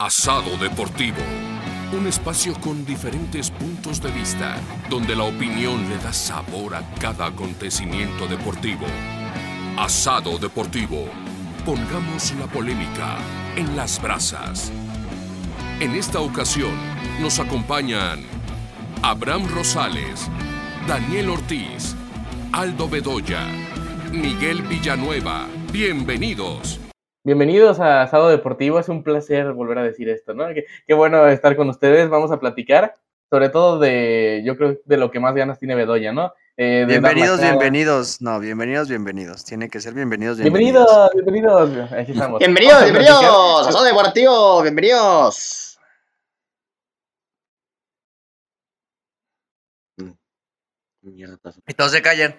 Asado Deportivo. Un espacio con diferentes puntos de vista, donde la opinión le da sabor a cada acontecimiento deportivo. Asado Deportivo. Pongamos la polémica en las brasas. En esta ocasión nos acompañan Abraham Rosales, Daniel Ortiz, Aldo Bedoya, Miguel Villanueva. Bienvenidos. Bienvenidos a Asado Deportivo, es un placer volver a decir esto, ¿no? Qué, qué, bueno estar con ustedes, vamos a platicar sobre todo de, yo creo, de lo que más ganas tiene Bedoya, ¿no? Eh, bienvenidos, bienvenidos, no, bienvenidos, bienvenidos, tiene que ser bienvenidos, bienvenidos. Bienvenidos, bienvenidos, aquí estamos. Bienvenidos, bienvenidos, Asado Deportivo, bienvenidos. Y todos se callan.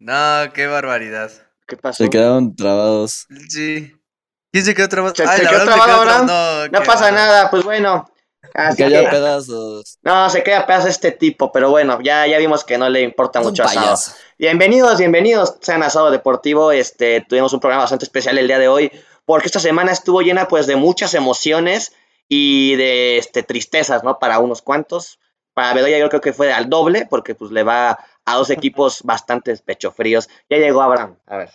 No, qué barbaridad. ¿Qué pasó? Se quedaron trabados. Sí. ¿Quién se quedó trabado? ¿Se, Ay, se quedó trabado ahora? No, no pasa nada, pues bueno. Así se queda pedazos. No, se queda pedazos este tipo, pero bueno, ya, ya vimos que no le importa un mucho asado. Bienvenidos, bienvenidos, sean Asado Deportivo. Este, tuvimos un programa bastante especial el día de hoy, porque esta semana estuvo llena pues de muchas emociones y de este, tristezas, ¿no? Para unos cuantos. Para Bedoya yo creo que fue al doble, porque pues le va a dos equipos bastante pechofríos. Ya llegó Abraham, a ver.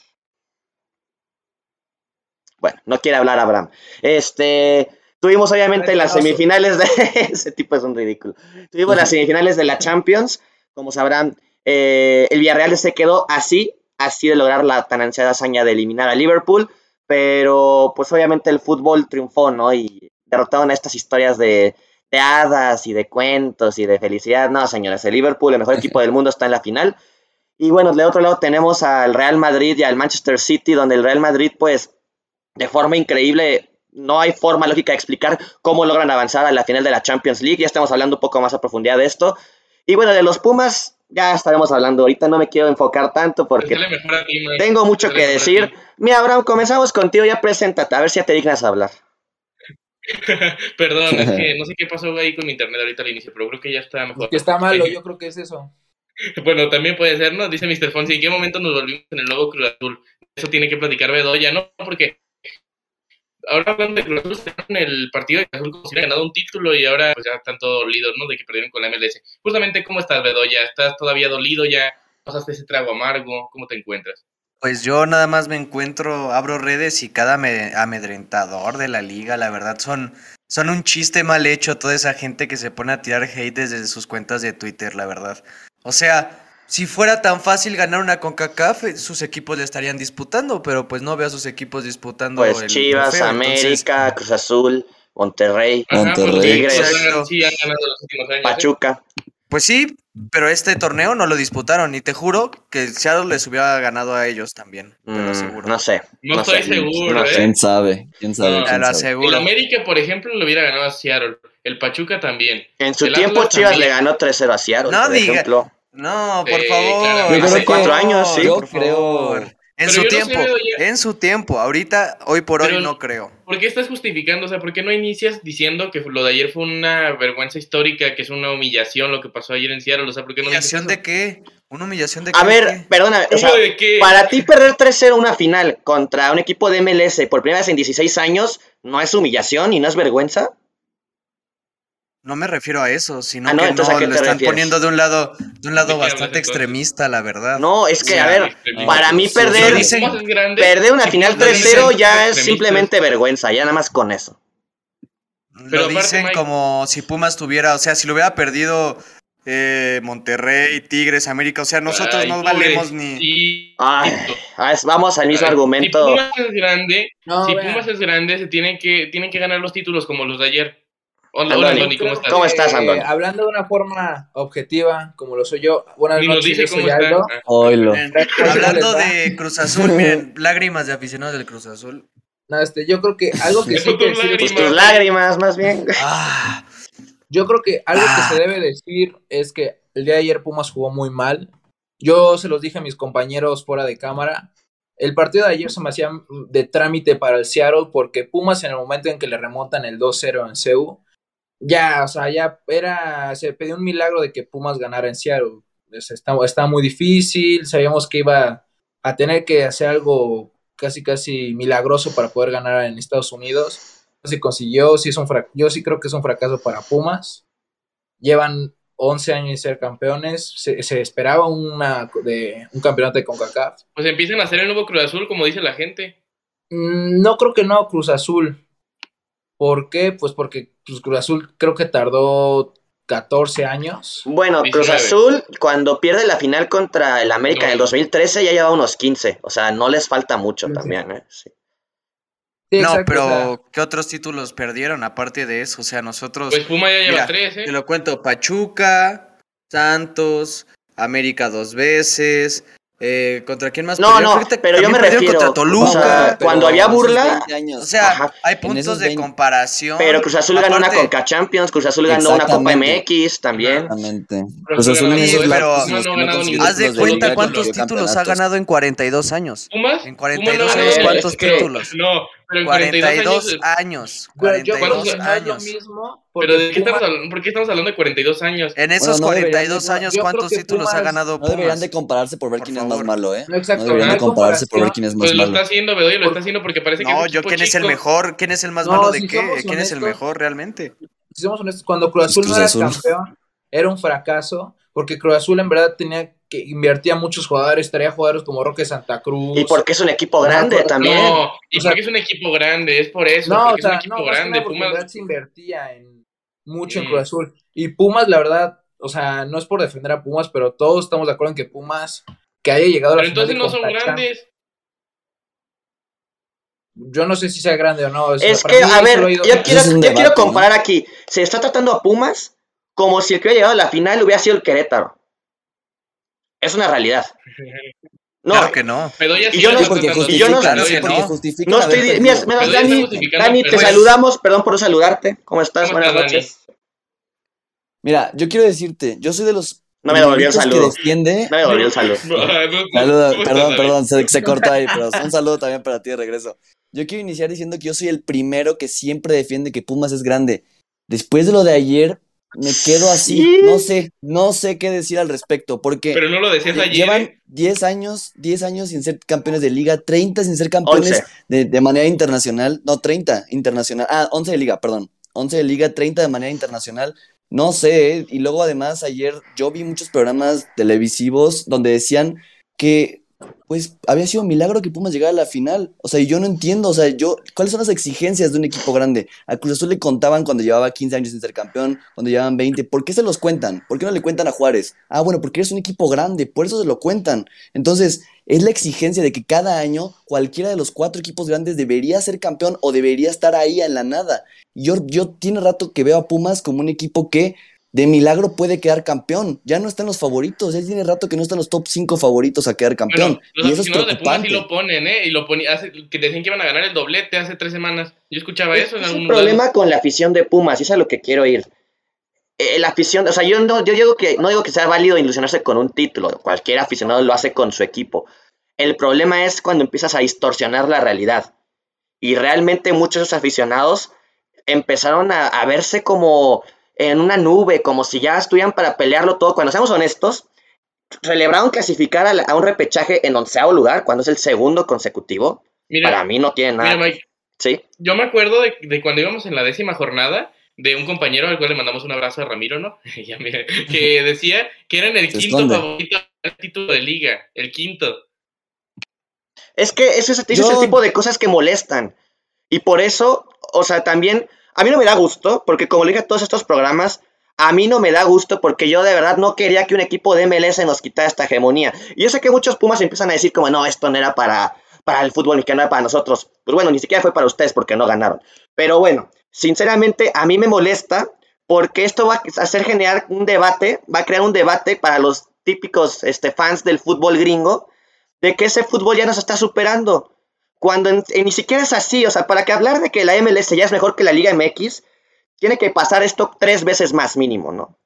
Bueno, no quiere hablar Abraham. Este, tuvimos obviamente las semifinales de... Ese tipo es un ridículo. Tuvimos las semifinales de la Champions. Como sabrán, eh, el Villarreal se quedó así, así de lograr la tan ansiada hazaña de eliminar a Liverpool. Pero pues obviamente el fútbol triunfó, ¿no? Y derrotaron a estas historias de, de hadas y de cuentos y de felicidad. No, señores, el Liverpool, el mejor equipo del mundo, está en la final. Y bueno, de otro lado tenemos al Real Madrid y al Manchester City, donde el Real Madrid, pues, de forma increíble, no hay forma lógica de explicar cómo logran avanzar a la final de la Champions League. Ya estamos hablando un poco más a profundidad de esto. Y bueno, de los Pumas ya estaremos hablando. Ahorita no me quiero enfocar tanto porque ti, tengo mucho que decir. Mira, Abraham, comenzamos contigo. Ya preséntate, a ver si ya te dignas a hablar. Perdón, es que no sé qué pasó ahí con mi internet ahorita al inicio, pero creo que ya está mejor. Que está malo, yo creo que es eso. Bueno, también puede ser, ¿no? Dice Mr. Fonsi, ¿en qué momento nos volvimos en el logo Cruz Azul? Eso tiene que platicar Bedoya, ¿no? Porque ahora hablando de Cruz Azul, en el partido de Azul como si hubiera ganado un título y ahora pues ya están todos dolidos, ¿no? De que perdieron con la MLS. Justamente, ¿cómo estás, Bedoya? ¿Estás todavía dolido? ¿Ya pasaste ese trago amargo? ¿Cómo te encuentras? Pues yo nada más me encuentro, abro redes y cada amedrentador de la liga, la verdad, son, son un chiste mal hecho toda esa gente que se pone a tirar hate desde sus cuentas de Twitter, la verdad. O sea, si fuera tan fácil ganar una CONCACAF, sus equipos le estarían disputando, pero pues no veo a sus equipos disputando. Pues Chivas, trofeo, América, entonces... Cruz Azul, Monterrey, Ajá, Monterrey. Tigres, años, Pachuca. Pues sí, pero este torneo no lo disputaron y te juro que el Seattle les hubiera ganado a ellos también, te lo aseguro. Mm, no sé. No, no estoy sé. seguro, No ¿eh? sé. ¿Quién sabe? ¿Quién sabe? No, ¿Quién Te lo sabe? aseguro. El América, por ejemplo, lo hubiera ganado a Seattle. El Pachuca también. En su El tiempo Atlas Chivas también. le ganó 3-0 a Seattle, No por diga- ejemplo. No, por Sí, favor. Yo Hace cuatro años, sí. Yo por creo. favor. En Pero su yo no sé, tiempo, en su tiempo. Ahorita, hoy por hoy no creo. ¿Por qué estás justificando? O sea, ¿por qué no inicias diciendo que lo de ayer fue una vergüenza histórica, que es una humillación lo que pasó ayer en Seattle? O sea, ¿por qué no dices ¿Humillación de qué? ¿Una humillación de qué? A ver, perdóname, o sea, para ti perder 3-0 una final contra un equipo de MLS por primera vez en 16 años, ¿no es humillación y no es vergüenza? No me refiero a eso, sino Ah, no, que no, ¿a qué lo están refieres? poniendo de un lado, de un lado ¿De qué hablas, bastante extremista, la verdad. No, es que, a ver, para mí perder, dicen- perder una final Pumas es 3-0 grande, ya es extremistas. simplemente vergüenza, ya nada más con eso. Lo Pero dicen Mike- como si Pumas tuviera, o sea, si lo hubiera perdido eh, Monterrey, Tigres, América, o sea, nosotros Ay, no valemos ni... Ay, ah, vamos al mismo Ay, argumento. Si Pumas es grande, No, si. Pumas es grande, se tienen que, tienen que ganar los títulos como los de ayer. Hola, hola, Andoni, ¿cómo estás? ¿Cómo estás, Eh, Andoni? hablando de una forma objetiva, como lo soy yo, buenas Ni noches, dice yo soy cómo. Aldo. Ah, Oilo. Miren, ¿Cómo hablando de Cruz Azul, miren, lágrimas de aficionados del Cruz Azul. No, este, yo creo que algo que sí que decir, Pues lágrimas. tus lágrimas, más bien. Ah, yo creo que algo Ah. que se debe decir es que el día de ayer Pumas jugó muy mal. Yo se los dije a mis compañeros fuera de cámara. El partido de ayer se me hacía de trámite para el Seattle porque Pumas en el momento en que le remontan el 2-0 en CEU, ya, o sea, ya era, se pidió un milagro de que Pumas ganara en Seattle. Es- Está, está muy difícil, sabíamos que iba a tener que hacer algo casi, casi milagroso para poder ganar en Estados Unidos. se consiguió, sí es un yo sí creo que es un fracaso para Pumas. Llevan 11 años de ser campeones, se, se esperaba una, de, un campeonato de CONCACAF. Pues empiezan a hacer el nuevo Cruz Azul, como dice la gente. Mm, No creo que no, Cruz Azul. ¿Por qué? Pues porque pues, Cruz Azul creo que tardó 14 años. Bueno, Cruz 19. Azul, cuando pierde la final contra el América en el No. 2013, 2013, ya lleva unos 15. O sea, no les falta mucho 15. también, ¿eh? Sí. Sí, No, pero o sea, ¿qué otros títulos perdieron aparte de eso? O sea, nosotros, Pues Puma ya lleva Mira, tres, ¿eh? te lo cuento, Pachuca, Santos, América dos veces, eh, ¿contra quién más No, perdieron? no, Creo pero yo me refiero, contra Toluca. o sea, cuando había burla- 20 años. O sea, Ajá. hay puntos de 20. comparación. Pero Cruz Azul ganó una Conca Champions, Cruz Azul ganó una Copa. MX también. Exactamente. Pero Cruz Azul ¿eh? Pero no ni Haz de cuenta cuántos títulos ha ganado en 42 años. ¿Pumas? En Puma 42 no ha años, ¿cuántos títulos? No, pero en 42 42 años. años. pero yo creo 42 que no es lo años. Pero ¿de qué estamos Pumas- hablando? ¿Por qué estamos hablando de 42 años? En esos Bueno, no deberían 42 de- años, ¿cuántos títulos ha Pumas ganado No deberían Pumas? de compararse por ver Por quién es favor. más malo, ¿eh? No, exacto, no deberían no de compararse por ver quién es más Pues lo malo. está haciendo, Bedoy, lo está haciendo porque parece que es No, yo quién es el chico. mejor, quién es el más No, malo de si qué, quién es el honestos- mejor realmente. si somos honestos, cuando Cruz Pues Azul no Cruz era Azul. campeón, era un fracaso, porque Cruz Azul en verdad tenía que invertía muchos jugadores, traía jugadores como Roque Santa Cruz. Y porque es un equipo grande pero- también. No, y O sea- porque es un equipo grande, es por eso, no, o porque es un sea, equipo no, grande. porque en Pumas, verdad se invertía en mucho en Mm. Cruz Azul. Y Pumas, la verdad, o sea, no es por defender a Pumas, pero todos estamos de acuerdo en que Pumas, que haya llegado a la pero final entonces no son Champions, grandes. Yo no sé si sea grande o no. o sea, Es que, a ver, yo quiero, yo quiero comparar aquí. Se está tratando a Pumas como si el que hubiera llegado a la final hubiera sido el Querétaro. Es una realidad. No, Claro que no. Y yo no- y yo no- claro que no. no estoy. Mira, mira, Dani, te saludamos. Perdón por no saludarte. ¿Cómo estás? ¿Cómo Buenas noches. Mira, yo quiero decirte, yo soy de los No me devolvió el saludo. que defiende. No me devolvió el saludo. Ah, no, Saluda, ¿cómo estás, perdón, perdón, se, se cortó ahí, pero un saludo también para ti de regreso. Yo quiero iniciar diciendo que yo soy el primero que siempre defiende que Pumas es grande. Después de lo de ayer, me quedo así. Sí. No sé, no sé qué decir al respecto, porque Pero no lo decías ayer. llevan ¿eh? 10 años, 10 años sin ser campeones de liga, 30 sin ser campeones 11. de, de manera internacional. No, 30 internacional. Ah, 11 de liga, perdón. 11 de liga, 30 de manera internacional. No sé, ¿eh? y luego además ayer yo vi muchos programas televisivos donde decían que pues había sido un milagro que Pumas llegara a la final. O sea, yo no entiendo, o sea, yo, ¿cuáles son las exigencias de un equipo grande? A Cruz Azul le contaban cuando llevaba 15 años sin ser campeón, cuando llevaban 20. ¿Por qué se los cuentan? ¿Por qué no le cuentan a Juárez? Ah, bueno, porque eres un equipo grande, por eso se lo cuentan. Entonces, es la exigencia de que cada año cualquiera de los cuatro equipos grandes debería ser campeón o debería estar ahí en la nada. Yo, yo tiene rato que veo a Pumas como un equipo que de milagro puede quedar campeón. Ya no están los favoritos, ya tiene rato que no están los top 5 favoritos a quedar campeón. Bueno, los y eso es aficionados de Pumas sí preocupante. lo ponen, ¿eh? Y lo hace, que decían que iban a ganar el doblete hace tres semanas. Yo escuchaba Es, eso en es algún un lugar. problema con la afición de Pumas, y es a lo que quiero ir. Eh, la afición, o sea, yo no, yo digo que no digo que sea válido ilusionarse con un título, cualquier aficionado lo hace con su equipo. El problema es cuando empiezas a distorsionar la realidad. Y realmente muchos de esos aficionados empezaron a, a verse como en una nube, como si ya estuvieran para pelearlo todo. Cuando seamos honestos, celebraron clasificar a, la- a un repechaje en onceavo lugar, cuando es el segundo consecutivo. Mira, Para mí no tiene nada. mira, Mike, ¿Sí? yo me acuerdo de, de cuando íbamos en la décima jornada de un compañero al cual le mandamos un abrazo a Ramiro, ¿no? Que decía que eran el quinto esconde. favorito al título de liga, el quinto. Es que eso es, ese es el tipo de cosas que molestan. Y por eso, o sea, también, a mí no me da gusto, porque como le dije a todos estos programas, a mí no me da gusto porque yo de verdad no quería que un equipo de MLS nos quitara esta hegemonía. Y yo sé que muchos Pumas empiezan a decir como, no, esto no era para, para el fútbol ni que no era para nosotros. Pues bueno, ni siquiera fue para ustedes porque no ganaron. Pero bueno, sinceramente a mí me molesta porque esto va a hacer generar un debate, va a crear un debate para los típicos este, fans del fútbol gringo, de que ese fútbol ya nos está superando. Cuando en- en ni siquiera es así, o sea, para que hablar de que la MLS ya es mejor que la Liga MX, tiene que pasar esto tres veces más mínimo, ¿no?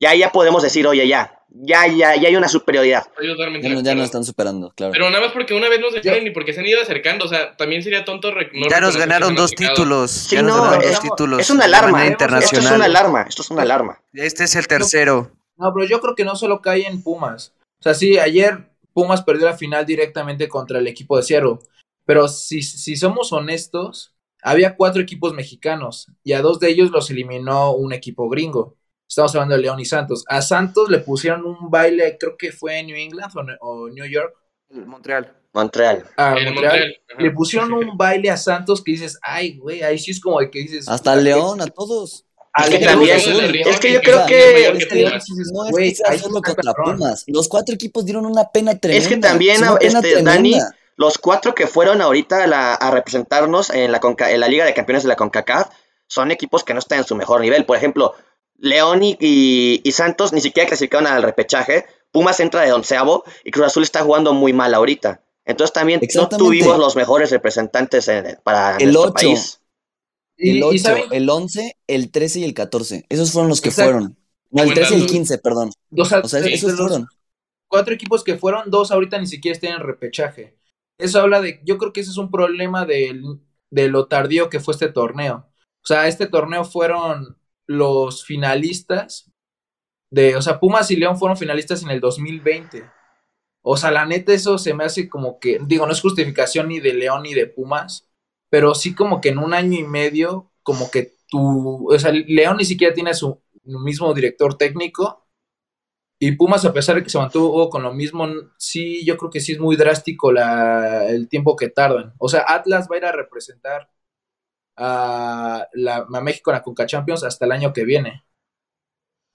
Ya, ya podemos decir, oye, ya, ya, ya, ya hay una superioridad. Ya, no, ya están superando, claro. Pero nada más porque una vez nos dejaron y porque se han ido acercando. O sea, también sería tonto. no ya nos ganaron dos títulos. Sí, ya nos no, ganaron dos es- títulos. Es una alarma, manera esto es una internacional. alarma, esto es una alarma. Este es el tercero. No, pero yo creo que no solo cae en Pumas. O sea, sí, ayer Pumas perdió la final directamente contra el equipo de Seattle. Pero si, si somos honestos, había cuatro equipos mexicanos y a dos de ellos los eliminó un equipo gringo. Estamos hablando de León y Santos. A Santos le pusieron un baile, creo que fue en New England o, o New York. Montreal. Montreal. A En Montreal. Le pusieron un baile a Santos que dices, ay, güey, ahí sí es como de que dices. Hasta León, a todos. A Es que también- es que yo creo que- es No es güey, que sea ahí solo contra. Pumas. Los cuatro equipos dieron una pena tremenda. Es que también, Es una pena este, Dani, tremenda. Los cuatro que fueron ahorita a, la- a representarnos en la, Conca- en la Liga de Campeones de la CONCACAF son equipos que no están en su mejor nivel. Por ejemplo, León y, y- y Santos ni siquiera clasificaron al repechaje. Pumas entra de onceavo y Cruz Azul está jugando muy mal ahorita. Entonces también no tuvimos los mejores representantes en- para El nuestro ocho. país. El y 8, saben, el 11, el 13 y el 14. Esos fueron los que Exacto. fueron. No, el Buen 13 y el dato. 15, perdón. o sea, O sea, de- esos fueron. cuatro equipos que fueron, dos ahorita ni siquiera están en repechaje. Eso habla de, yo creo que ese es un problema del- de lo tardío que fue este torneo. O sea, este torneo fueron los finalistas de, o sea, Pumas y León fueron finalistas en el 2020. O sea, la neta eso se me hace como que, digo, no es justificación ni de León ni de Pumas, pero sí como que en un año y medio, como que tu, o sea, León ni siquiera tiene su mismo director técnico y Pumas, a pesar de que se mantuvo con lo mismo, sí, yo creo que sí es muy drástico la, el tiempo que tardan. O sea, Atlas va a ir a representar a, la, a México en la Conca Champions hasta el año que viene.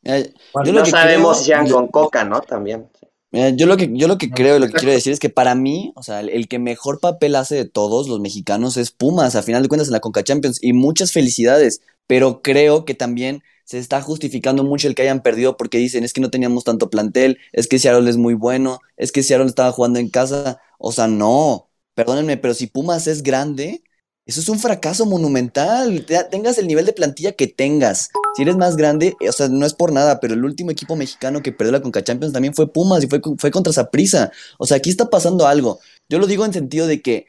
Mira, yo Bueno, lo No que sabemos creo- si sean yo- con coca, ¿no? También. Mira, yo lo que, yo lo que No, creo y lo que quiero decir es que para mí, o sea, el, el que mejor papel hace de todos los mexicanos es Pumas, a final de cuentas en la Conca Champions, y muchas felicidades, pero creo que también se está justificando mucho el que hayan perdido porque dicen, es que no teníamos tanto plantel, es que Seattle es muy bueno, es que Seattle estaba jugando en casa, o sea, no, perdónenme, pero si Pumas es grande, eso es un fracaso monumental, Te- tengas el nivel de plantilla que tengas, si eres más grande, o sea, no es por nada, pero el último equipo mexicano que perdió la Conca Champions también fue Pumas y fue, fue contra Saprissa. O sea, aquí está pasando algo. Yo lo digo en sentido de que,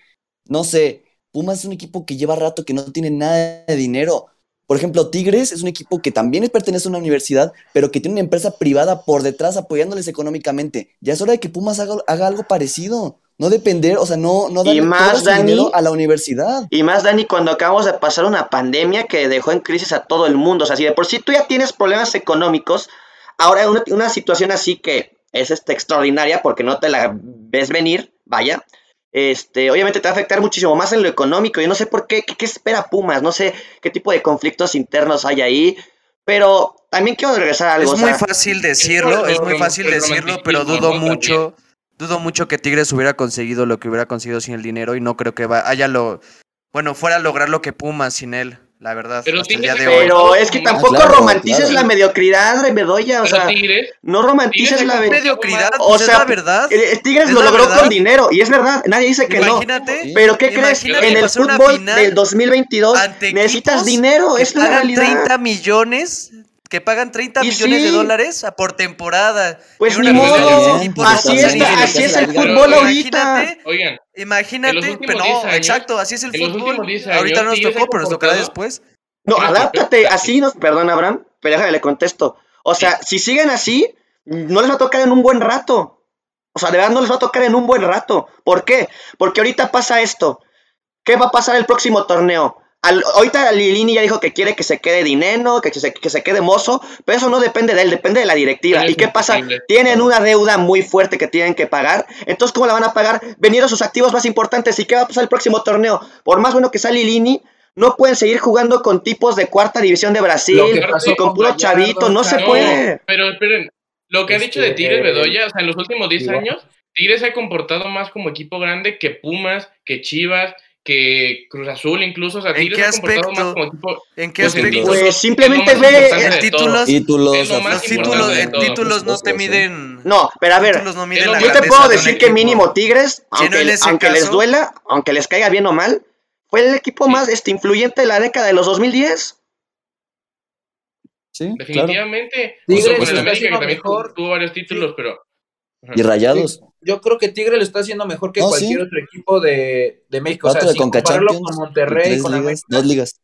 no sé, Pumas es un equipo que lleva rato que no tiene nada de dinero. Por ejemplo, Tigres es un equipo que también pertenece a una universidad, pero que tiene una empresa privada por detrás apoyándoles económicamente. Ya es hora de que Pumas haga, haga algo parecido. No depender, o sea, no, no Y darle más, todo su Dani, dinero a la universidad. Y más, Dani, cuando acabamos de pasar una pandemia que dejó en crisis a todo el mundo. O sea, si de por sí tú ya tienes problemas económicos, ahora una, una situación así que es este, extraordinaria porque no te la ves venir, vaya. Este, obviamente te va a afectar muchísimo más en lo económico. Yo no sé por qué, qué, qué espera Pumas, no sé qué tipo de conflictos internos hay ahí. Pero también quiero regresar a algo. Es o muy sea, fácil decirlo, es muy fácil el decirlo, pero dudo mucho, dudo mucho que Tigres hubiera conseguido lo que hubiera conseguido sin el dinero y no creo que va, haya lo, bueno, fuera a lograr lo que Pumas sin él, la verdad, Pero hasta el día de hoy. pero es que Ah, tampoco claro, romantices claro. la mediocridad, Bedoya. O sea, Tigres, no romantices la mediocridad. O es sea, la verdad. Tigres ¿Es lo logró verdad? con dinero y es verdad, nadie dice que no. Imagínate, Pero ¿qué crees? En el fútbol del 2022 ante necesitas dinero, es la realidad. 30 millones, que pagan 30 Y millones de dólares a- por temporada. Pues ni modo, equipo no así es, así el fútbol ahorita. Imagínate, oigan, imagínate, pero 10 no, años- exacto, así es el fútbol. últimos 10 años, Ahorita no nos tocó, pero nos tocará después. No, adáptate, así nos, perdón Abraham, pero déjame le contesto. O sea, si siguen así, no les va a tocar en un buen rato. O sea, de verdad no les va a tocar en un buen rato. ¿Por qué? Porque ahorita pasa esto. ¿Qué va a pasar el próximo torneo? Al- ahorita Lilini ya dijo que quiere que se quede dinero, que se, que se quede mozo, pero eso no depende de él, depende de la directiva. ¿Y qué pasa? Tienen una deuda muy fuerte que tienen que pagar. Entonces, ¿cómo la van a pagar? Vendiendo sus activos más importantes. ¿Y qué va a pasar el próximo torneo? Por más bueno que sea Lilini, no pueden seguir jugando con tipos de cuarta división de Brasil, pasó con puro Gallardo, chavito, no se puede. pero esperen, lo que ha dicho de Este, Tigres Bedoya, o sea, en los últimos 10 digo. años, Tigres se ha comportado más como equipo grande que Pumas, que Chivas, que Cruz Azul incluso, o sea, ¿En Tigres qué aspecto? más como equipo ¿En qué Pues aspecto? Pues simplemente ve. títulos. Títulos, lo más los títulos, de todo. títulos no te miden. No, pero a ver, títulos no miden yo te puedo de decir que mínimo Tigres, Si no, aunque, les duela, aunque les caiga bien o mal, fue el equipo Sí. más este, influyente de la década de los 2010. Sí, claro. Definitivamente. Tigres Junto con el América, que también mejor. tuvo varios títulos, pero. Y rayados. Yo creo que Tigre lo está haciendo mejor que No, cualquier sí. otro equipo de, de México. O sea, Cuatro de sin compararlo con Monterrey, con ligas, América, dos ligas.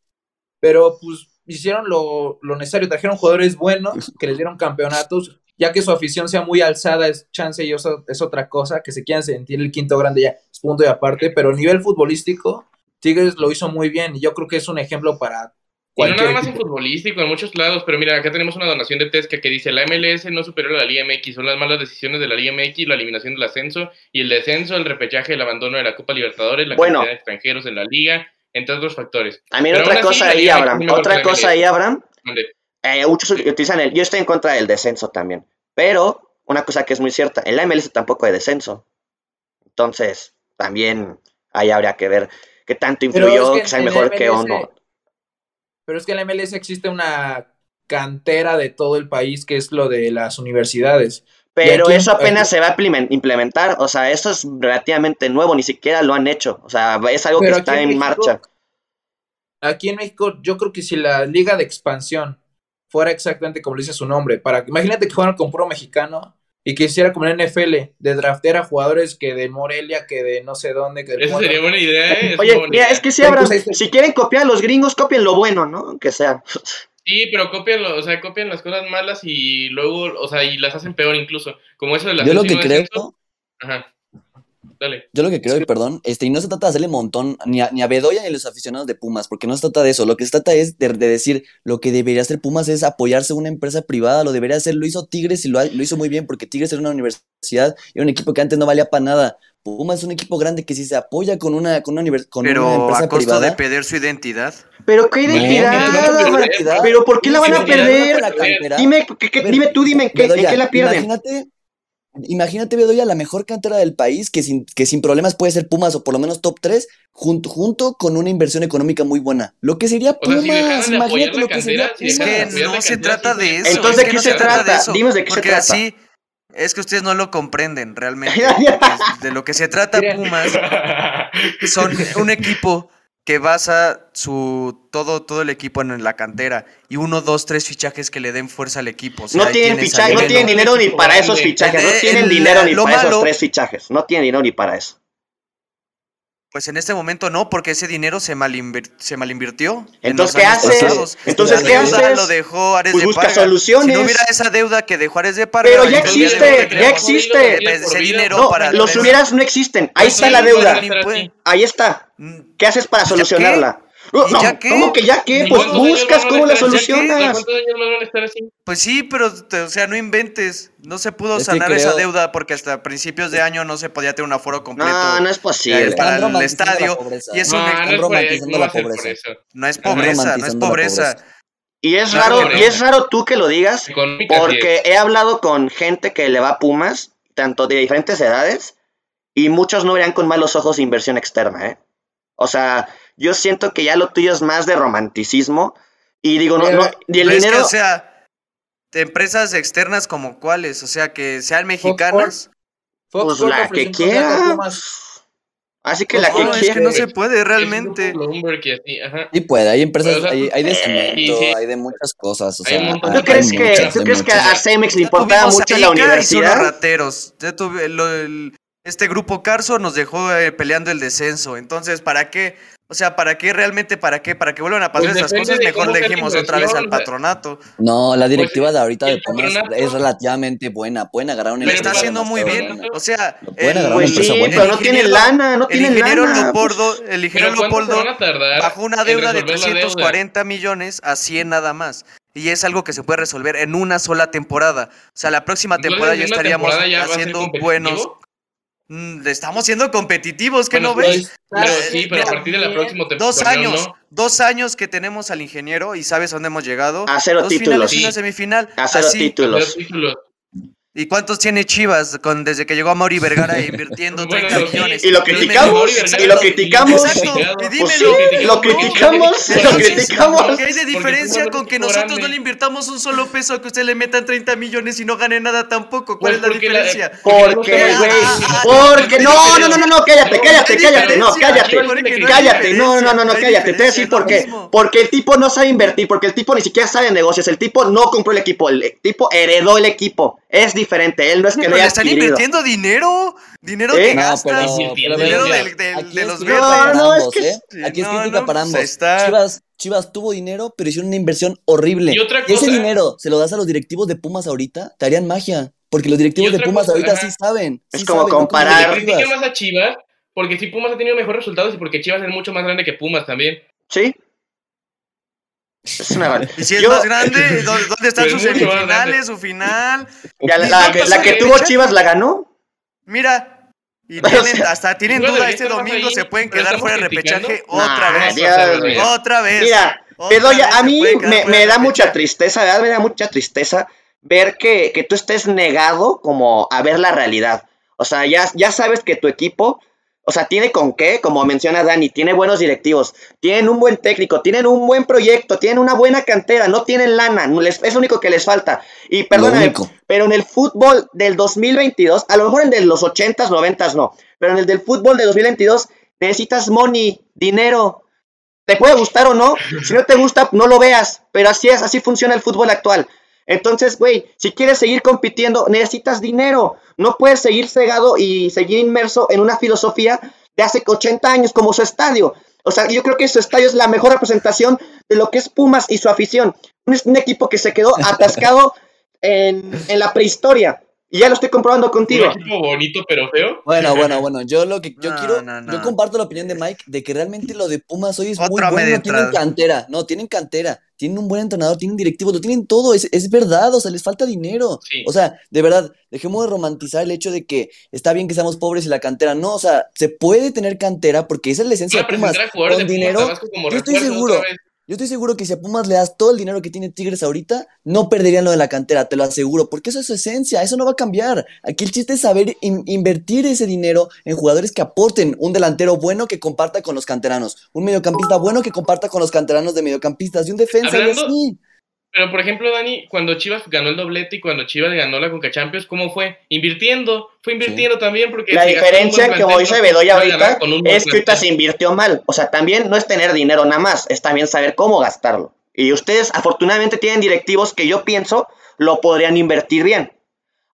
pero pues hicieron lo, lo necesario, trajeron jugadores buenos que les dieron campeonatos, ya que su afición sea muy alzada es chance y eso es otra cosa, que se quieran sentir el quinto grande ya es punto y aparte, pero a nivel futbolístico Tigres lo hizo muy bien y yo creo que es un ejemplo para Y no nada más en futbolístico, en muchos lados, pero mira, acá tenemos una donación de Tesca que dice, la MLS no superior a la Liga MX, son las malas decisiones de la Liga MX, la eliminación del ascenso y el descenso, el repechaje, el abandono de la Copa Libertadores, la Bueno. cantidad de extranjeros en la liga, entre otros factores. También otra así, cosa ahí, Abraham. Otra cosa ahí, Abraham. Eh, muchos utilizan el. Yo estoy en contra del descenso también. Pero una cosa que es muy cierta: en la MLS tampoco hay descenso. Entonces, también ahí habría que ver qué tanto influyó es que, que sea en mejor que o no. Pero es que en la MLS existe una cantera de todo el país que es lo de las universidades. Pero eso apenas se va a implemen- implementar. O sea, eso es relativamente nuevo. Ni siquiera lo han hecho. O sea, es algo Pero que está en México- marcha. Aquí en México, yo creo que si la liga de expansión fuera exactamente como dice su nombre, para imagínate que fueran con puro mexicano y que hiciera como en NFL, de draftear a jugadores que de Morelia, que de no sé dónde, que Esa sería buena idea, ¿eh? Es Oye, buena mira, idea. es que Abraham, ahí está. si quieren copiar a los gringos, copien lo bueno, ¿no? Aunque sea. Sí, pero copian, o sea, copian las cosas malas y luego, o sea, y las hacen peor incluso. Como eso de la Yo lo que creo, Ajá. Dale. yo lo que creo, y perdón, este, y no se trata de hacerle montón ni a, ni a Bedoya ni a los aficionados de Pumas, porque no se trata de eso. Lo que se trata es de, de decir lo que debería hacer Pumas es apoyarse a una empresa privada, lo debería hacer, lo hizo Tigres y lo, lo hizo muy bien, porque Tigres era una universidad, era un equipo que antes no valía para nada. Pumas es un equipo grande que si se apoya con una, con una, con una Pero empresa a privada. de perder su identidad. Pero qué identidad, no, no, no. Pero ¿por qué la van a perder? Dime, ¿qué- qué- A ver, dime tú, dime, ¿en qué, en qué la pierden? Imagínate, imagínate, Bedoya, la mejor cantera del país, que sin, que sin problemas puede ser Pumas o por lo menos top 3, junto, junto con una inversión económica muy buena. Lo que sería O sea, si dejaran Pumas, de apoyar imagínate lo que sería si Es que no se trata de eso. Entonces, es ¿de qué se trata Dinos de qué se porque trata. así es que ustedes no lo comprenden realmente. De lo que se trata. Pumas son un equipo que basa su todo todo el equipo en la cantera y uno, dos, tres fichajes que le den fuerza al equipo. O sea, No tienen fichajes, no tienen dinero ni para esos fichajes, no El- tienen el- dinero ni para esos tres fichajes, no tienen dinero ni para eso. Pues en este momento no, porque ese dinero se malinvir- se malinvirtió. en Entonces, ¿qué haces? pasados. Entonces, La ¿qué haces? Lo dejó Ares Pues de busca Parga. soluciones. Si no hubiera esa deuda que dejó Ares de Parga. Pero ya existe, ya existe. ese dinero No, para los hubieras no existen, ahí está la deuda, ahí está. Mm, ¿Qué haces para ¿Ya solucionarla? ¿Y No, ya qué? ¿Cómo que ya qué? ¿Y Pues buscas cómo la solucionas. ¿Cuántos años más van a estar así? Pues sí, pero, te- o sea, no inventes. No se pudo Es sanar esa deuda porque hasta principios de año no se podía tener un aforo completo. No, no es posible. para Están el estadio. Y es No, un- no por- romantizando no la pobreza. no es pobreza, no es pobreza. Y es raro, que y no. es raro tú que lo digas, porque he hablado con gente que le va a Pumas, tanto de diferentes edades, y muchos no verían con malos ojos inversión externa, ¿eh? O sea, yo siento que ya lo tuyo es más de romanticismo, y digo, no, Pero- no, y el es que, dinero, o sea, de empresas externas como cuáles, o sea, que sean mexicanas. Fox pues Sports la ofreció que quiera. Así que la No, que es quiera. que no se puede Es realmente. y puede, hay empresas, O sea, hay, hay de eh, cemento, sí. hay de muchas cosas. O Hay sea, hay- ¿Tú crees hay que, muchas, ¿tú crees que a Cemex le importaba mucho la universidad? rateros. Ya tuve- lo- el- este grupo Carso nos dejó eh, peleando el descenso. Entonces, ¿para qué? O sea, ¿para qué realmente? ¿para qué? ¿Para que vuelvan a pasar Pues estas cosas? Mejor le dijimos otra vez al patronato. No, la directiva Pues, de ahorita de el Pumas es relativamente buena. Pueden agarrar una Le está haciendo muy bien. buena. O sea, pueden agarrar Pues una empresa sí, buena. pero no ingeniero- lana, no el ingeniero lana. Leopoldo, pues. el ingeniero Pero ¿cuánto se Leopoldo van a tardar bajó una deuda de resolver la deuda? 340 millones a 100 nada más. Y es algo que se puede resolver en una sola temporada. O sea, la próxima temporada ya estaríamos temporada ya haciendo buenos. Mm, estamos siendo competitivos, ¿qué Bueno, no ves? Pero sí, pero a partir de la próxima temporada. Dos años, dos años que tenemos al ingeniero y sabes a dónde hemos llegado. A cero dos títulos. finales una Sí. semifinal. A cero Así. títulos. ¿Y cuántos tiene Chivas con, desde que llegó a Mauri Vergara invirtiendo Bueno, 30 sí. millones? Y lo criticamos, y lo criticamos. Exacto, y Pues dímelo. sí, lo criticamos, lo criticamos. ¿Qué hay de diferencia con que nosotros no le invirtamos un solo peso a que usted le metan 30 millones y no gane nada tampoco? ¿Cuál Pues es la porque la- diferencia? Porque, güey, porque, ¿qué no, no, no, no, no, cállate, cállate, ¿qué cállate, no, diferencia? cállate, cállate, no, no, no, no, diferencia, cállate, te voy a decir por qué, porque el tipo no sabe invertir, porque el tipo ni siquiera sabe negocios, el tipo no compró el equipo, el tipo heredó el equipo, es diferente, él no es que le haya están adquirido. invirtiendo dinero, dinero ¿Eh? que No, gastas, pero, pero, dinero pero, del, del- aquí de es los crítica No, para verdes. no, es que- ¿eh? Aquí es no, crítica no, para ambos. está. Chivas, Chivas tuvo dinero, pero hicieron una inversión horrible. Y otra ese cosa- dinero se lo das a los directivos de Pumas ahorita, te harían magia. Porque los directivos Y de Pumas cosa, ahorita ajá. sí saben. Es sí como saben, no comparar- más a Chivas porque sí Pumas ha tenido mejores resultados y porque Chivas es mucho más grande que Pumas también. Sí. Es una Y si es Yo- más grande, ¿dó- ¿dónde están sus semifinales, su final? Ya, la, ¿Y la que, la tuvo? Chivas la ganó. Mira, y O tienen, sea, hasta tienen duda este domingo, ahí, se pueden quedar fuera de repechaje Nah, otra vez. Dios. Otra vez. Mira, otra Bedoya, a mí me, me de da mucha tristeza, ¿verdad? Me da mucha tristeza ver que, que tú estés negado como a ver la realidad. O sea, ya, ya sabes que tu equipo, o sea, tiene con qué, como menciona Dani, tiene buenos directivos, tienen un buen técnico, tienen un buen proyecto, tienen una buena cantera, no tienen lana, les- es lo único que les falta. Y perdóname, pero en el fútbol del 2022, a lo mejor en el de los 80s, 90s no, pero en el del fútbol de 2022 necesitas money, dinero. Te puede gustar o no, si no te gusta, no lo veas, pero así es, así funciona el fútbol actual. Entonces, güey, si quieres seguir compitiendo, necesitas dinero. No puedes seguir cegado y seguir inmerso en una filosofía de hace 80 años como su estadio. O sea, yo creo que su estadio es la mejor representación de lo que es Pumas y su afición. Un, un equipo que se quedó atascado en, en la prehistoria. Y ya lo estoy comprobando contigo. Un equipo bonito pero feo. Bueno, bueno, bueno, yo lo que yo No, quiero, no, no. yo comparto la opinión de Mike de que realmente lo de Pumas hoy es muy Otra bueno, tienen cantera, no, tienen cantera, tienen un buen entrenador, tienen directivos, lo tienen todo, es, es verdad, o sea, les falta dinero. Sí. O sea, de verdad, dejemos de romantizar el hecho de que está bien que seamos pobres y la cantera, no, o sea, se puede tener cantera porque esa es la esencia de Pumas, con de dinero, yo estoy seguro, otra vez. Yo estoy seguro que si a Pumas le das todo el dinero que tiene Tigres ahorita, no perderían lo de la cantera, te lo aseguro, porque eso es su esencia, eso no va a cambiar. Aquí el chiste es saber in- invertir ese dinero en jugadores que aporten un delantero bueno que comparta con los canteranos, un mediocampista bueno que comparta con los canteranos de mediocampistas y un defensa. Pero, por ejemplo, Dani, cuando Chivas ganó el doblete y cuando Chivas ganó la Conca Champions, ¿cómo fue? Invirtiendo. Fue invirtiendo también porque... La si diferencia, como plantel, dice no Bedoya ahorita, es que ahorita se invirtió mal. O sea, también no es tener dinero nada más, es también saber cómo gastarlo. Y ustedes afortunadamente tienen directivos que yo pienso lo podrían invertir bien.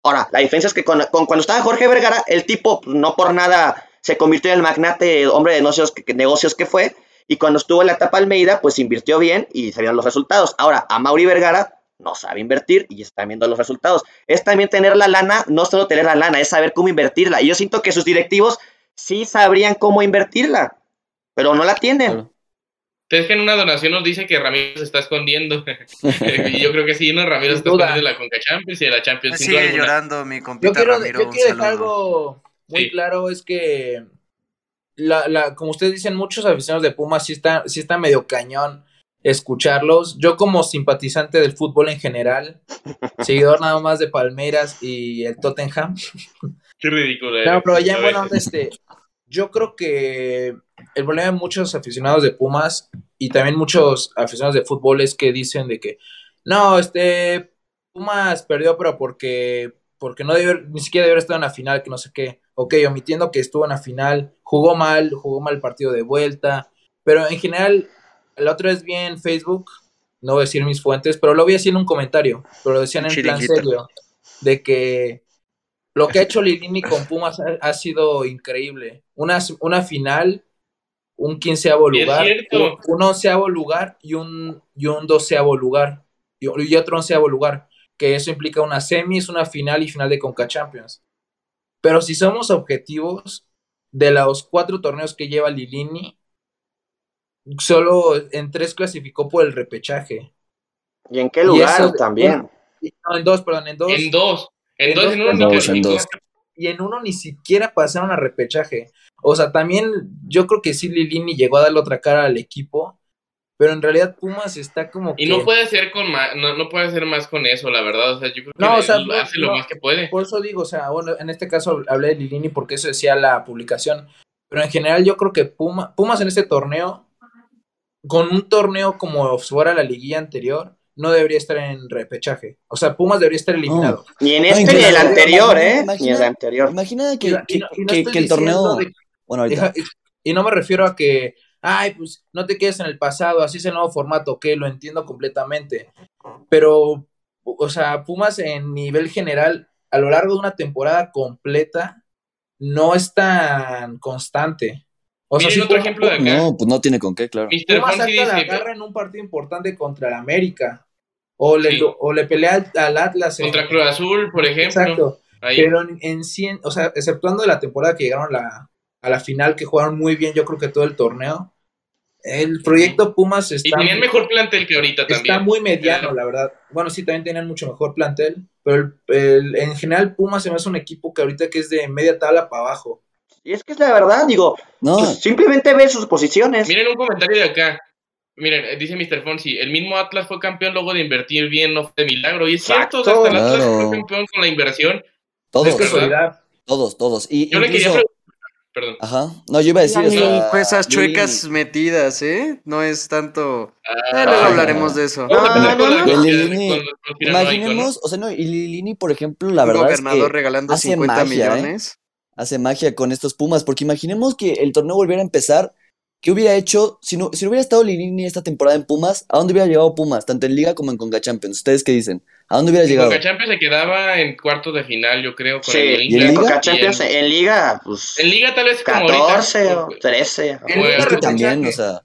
Ahora, la diferencia es que con, con- cuando estaba Jorge Vergara, el tipo pues, no por nada se convirtió en el magnate, hombre de negocios que, negocios que fue. Y cuando estuvo en la etapa Almeida, pues invirtió bien y se vieron los resultados. Ahora, a Mauri Vergara no sabe invertir y está viendo los resultados. Es también tener la lana, no solo tener la lana, es saber cómo invertirla. Y yo siento que sus directivos sí sabrían cómo invertirla, pero no la tienen. Es que en una donación nos dice que Ramiro se está escondiendo. y yo creo que sí, ¿no? Ramiro se está escondiendo de la Conca Champions y de la Champions. Sigue llorando mi Yo compita quiero, Ramiro. yo quiero dejar saludo. algo muy Sí. claro, es que la, la, como ustedes dicen, muchos aficionados de Pumas sí está, sí está medio cañón escucharlos. Yo como simpatizante del fútbol en general, seguidor nada más de Palmeiras y el Tottenham, Qué ridículo. No, pero ya en buena onda, este, yo creo que el problema de muchos aficionados de Pumas y también muchos aficionados de fútbol es que dicen de que, no, este, Pumas perdió, pero porque, porque no debió, ni siquiera debió estar en la final, que no sé qué. Ok, omitiendo que estuvo en la final, jugó mal, jugó mal el partido de vuelta, pero en general, la otra vez vi en Facebook, no voy a decir mis fuentes, pero lo vi así en un comentario, pero lo decían en plan serio, de que lo que ha hecho Lilini con Pumas ha, ha sido increíble. Una, una final, un quinceavo lugar, un onceavo lugar y un, y un doceavo lugar, y, y otro onceavo lugar, que eso implica una semis, una final y final de Conca Champions. Pero si somos objetivos, de los cuatro torneos que lleva Lilini, solo en tres clasificó por el repechaje. ¿Y en qué lugar eso- también? No, en dos, perdón, en dos. En dos. En, En dos, dos en uno ni torneos, en calificó. dos. y en uno ni siquiera pasaron a repechaje. O sea, también yo creo que sí Lilini llegó a darle otra cara al equipo, pero en realidad Pumas está como Y que... no puede hacer con más, no, no puede hacer más con eso, la verdad. O sea, yo creo que No, o sea, no, hace lo no. más que puede. Por eso digo, o sea, bueno, en este caso hablé de Lilini porque eso decía la publicación, pero en general yo creo que Puma, Pumas en este torneo, con un torneo como fuera la liguilla anterior, no debería estar en repechaje. O sea, Pumas debería estar eliminado. Ni en este ni incluso- el anterior, imagina- ¿eh? Ni el imagina- anterior. Imagina que, que- no- y no que- el torneo, de- bueno, ahorita, Deja- y no me refiero a que, ay, pues no te quedes en el pasado, así es el nuevo formato, que lo entiendo completamente. Pero, o sea, Pumas en nivel general, a lo largo de una temporada completa, no es tan constante. O sea, otro Pumas- ejemplo de acá. no, pues no tiene con qué, claro. Pumas saca la dice, garra en un partido importante contra el América. O le, Sí. o le pelea al, al Atlas. en- contra Cruz Azul, por ejemplo. Exacto. Ahí. Pero en, en cien, o sea, exceptuando la temporada que llegaron la, a la final, que jugaron muy bien, yo creo que todo el torneo. El proyecto Pumas Y está, tenían mejor plantel que ahorita también. está muy mediano, la verdad. Bueno, sí, también tienen mucho mejor plantel, pero el- el- en general Pumas se me hace un equipo que ahorita que es de media tabla para abajo. Y es que es la verdad, digo, No, pues, simplemente ve sus posiciones. Miren un comentario de acá. Miren, dice Mr. Fonsi, el mismo Atlas fue campeón luego de invertir bien, no fue de milagro. Y es cierto, o sea, hasta el Atlas Claro. fue campeón con la inversión. todos, es casualidad. todos, todos. Y Yo le quería preguntar, perdón. ajá, no, yo iba a decir, o Ni sea, esas Lilini- chuecas metidas, ¿eh? No es tanto. Ah, Eh, luego Ah. hablaremos de eso. Vamos a empezar No, con no, la no. con- Lilini, con los conspiranoicos, Imaginemos, o sea, no, y Lilini, por ejemplo, la Un verdad es gobernador que regalando hace 50 magia, ¿eh? millones. hace magia con estos Pumas, porque imaginemos que el torneo volviera a empezar, ¿qué hubiera hecho si no, si no hubiera estado Lilini esta temporada en Pumas? ¿A dónde hubiera llegado Pumas, tanto en Liga como en Conca Champions? ¿Ustedes qué dicen? ¿A dónde hubiera En llegado? Conca Champions se quedaba en cuartos de final, yo creo, con Sí, el ¿Y en. Liga? Champions, Y en, en Liga, pues en Liga tal vez como 14 ahorita. o 13. En Es Liga que también, o sea,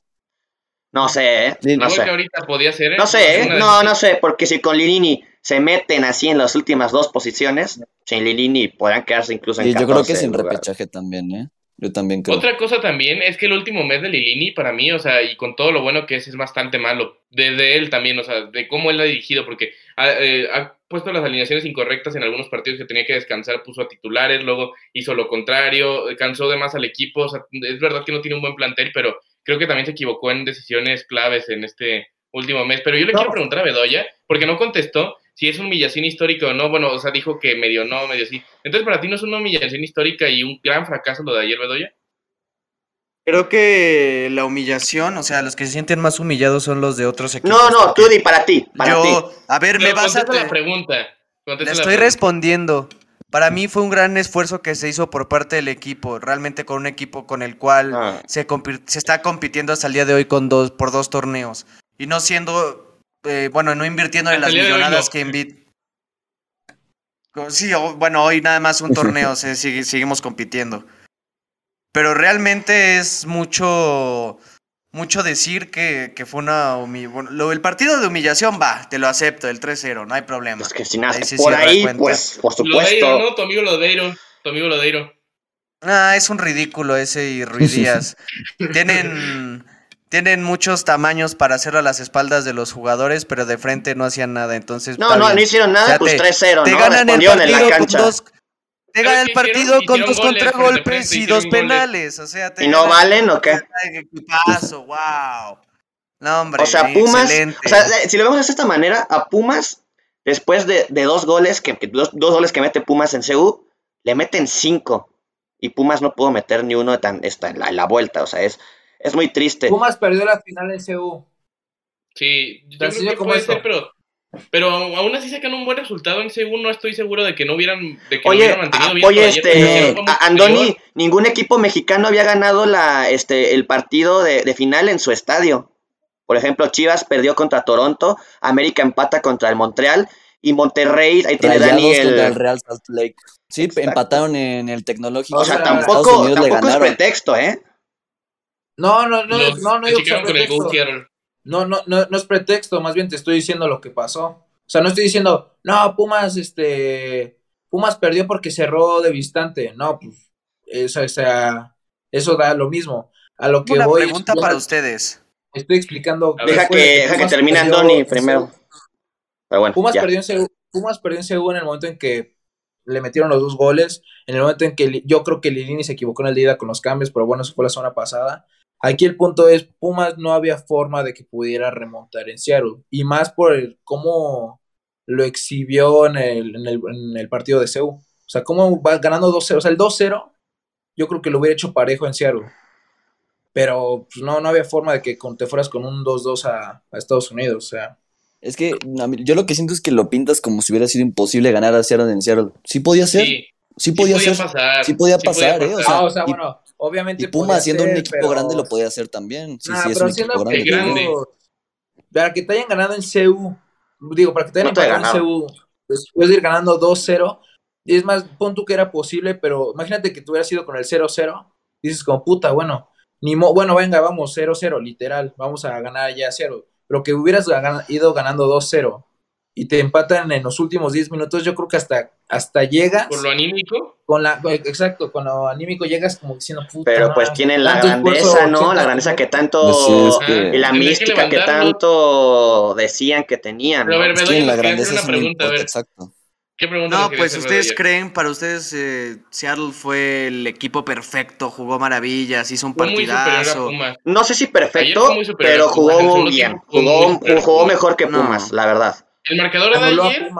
No sé, ¿eh? No Creo que sé. ahorita podía ser. ¿eh? No sé, ¿eh? No, no sé, porque si con Lilini se meten así en las últimas dos posiciones, sin Lilini podrán quedarse incluso en y yo 14 creo que sin repechaje también, ¿eh? Yo también creo. Otra cosa también es que el último mes de Lilini, para mí, o sea, y con todo lo bueno que es, es bastante malo. Desde él también, o sea, de cómo él ha dirigido, porque ha, eh, ha puesto las alineaciones incorrectas en algunos partidos que tenía que descansar, puso a titulares, luego hizo lo contrario, cansó de más al equipo. O sea, es verdad que no tiene un buen plantel, pero creo que también se equivocó en decisiones claves en este último mes. Pero yo le No. quiero preguntar a Bedoya, porque no contestó si es una humillación histórica o no. Bueno, o sea, dijo que medio no, medio sí. Entonces, para ti no es una humillación histórica y un gran fracaso lo de ayer, Bedoya. Creo que la humillación, o sea, los que se sienten más humillados son los de otros equipos. No, no, tú di para ti, para ti. Yo, a ver, me vas a. la pregunta. Le estoy pregunta. respondiendo. Para mí fue un gran esfuerzo que se hizo por parte del equipo, realmente con un equipo con el cual Ah. se, se está compitiendo hasta el día de hoy con dos, por dos torneos. Y no siendo, eh, bueno, no invirtiendo en las millonadas no. que invi- Co- Sí, o- bueno, hoy nada más un torneo, se, sigue- seguimos compitiendo. Pero realmente es mucho, mucho decir que, que fue una humillación. el partido de humillación va, te lo acepto, el 3-0, no hay problema. Pues que si nada, Ahí se por ahí, cuenta. pues, por Lodeiro, supuesto. ¿no? Tu amigo Lodeiro. Tu amigo Lodeiro. Ah, es un ridículo ese y Ruiz Díaz. tienen, tienen muchos tamaños para hacerlo a las espaldas de los jugadores, pero de frente no hacían nada. Entonces, No, no, no hicieron nada, O sea, pues te- 3-0, Te ¿no? ganan el partido la con cancha. dos. Te ¿Sabes ganan qué el partido hicieron? con dos contragolpes y dos penales. O sea, te ¿Y no valen o qué? Wow. No, hombre, O sea, Pumas, o sea, si lo vemos de esta manera, a Pumas, después de, de dos goles, que, que dos, dos goles que mete Pumas en CU, le meten cinco. Y Pumas no pudo meter ni uno tan, esta, en, la, en la vuelta, o sea, es, es muy triste. Pumas perdió la final en CU. Sí, yo creo que como puede eso. ser, pero, pero aún así sacan un buen resultado en segundo. No estoy seguro de que no hubieran, de que lo Oye, hubieran mantenido ah, bien. oye, ayer, este, a- Andoni, ningún equipo mexicano había ganado la, este, el partido de, de final en su estadio. Por ejemplo, Chivas perdió contra Toronto, América empata contra el Montreal y Monterrey, ahí tiene Dani el el... Real Salt Lake. Sí, Exacto. empataron en el tecnológico. O sea, tampoco, tampoco es pretexto, ¿eh? No, no, no, Los- no, no. No, no, no, no es pretexto, más bien te estoy diciendo lo que pasó. O sea, no estoy diciendo, no, Pumas, este, Pumas perdió porque cerró de distante. No, pues, eso, o sea, eso da lo mismo. A lo que Una voy, pregunta yo para ustedes. estoy explicando. Ver, Deja que, deja que termine Andoni primero. Pero bueno, Pumas ya. perdió, en Pumas perdió en CU en el momento en que le metieron los dos goles, en el momento en que yo creo que Lilini se equivocó en el día con los cambios, pero bueno, eso fue la semana pasada. Aquí el punto es, Pumas no había forma de que pudiera remontar en Seattle, y más por el, cómo lo exhibió en el, en el, en el partido de CU. O sea, cómo va ganando 2-0, o sea, el 2-0 yo creo que lo hubiera hecho parejo en Seattle. Pero pues, no, no había forma de que con- te fueras con un 2-2 a, a Estados Unidos, o sea. Es que mí- yo lo que siento es que lo pintas como si hubiera sido imposible ganar a Seattle en Seattle. Sí podía ser, sí, Sí, sí podía, ser. pasar. sí podía pasar, ¿eh? O sea, Ah, o sea, y- bueno, obviamente. Y Puma siendo un equipo pero- grande lo podía hacer también. Sí, Nah, sí, es pero un siendo equipo grande. Para que te hayan ganado en CU, digo, para que te hayan No te empatado en CU, después de ir ganando 2-0, y es más, pon tú que era posible, pero imagínate que tú hubieras ido con el 0-0, dices como puta, bueno, ni mo- bueno, venga, vamos 0-0, literal, vamos a ganar ya 0, pero que hubieras gan- ido ganando 2-0 y te empatan en los últimos 10 minutos, yo creo que hasta, hasta llegas. Por lo anímico. Con la, exacto, con lo anímico llegas como diciendo, puta. Pero pues madre, tienen la grandeza, esfuerzo, ¿no? La 80 grandeza que tanto. Sí, es que- Y la que mística que tanto decían que tenían. Pero a ver, Es que en la grandeza una no pregunta, a importa, ver. exacto. ¿Qué pregunta No, pues ustedes creen, para ustedes eh, Seattle fue el equipo perfecto, jugó maravillas, hizo un Fue partidazo. No sé si perfecto, pero jugó bien. Jugó, jugó mejor que No. Pumas, la verdad. El marcador de Anuló ayer,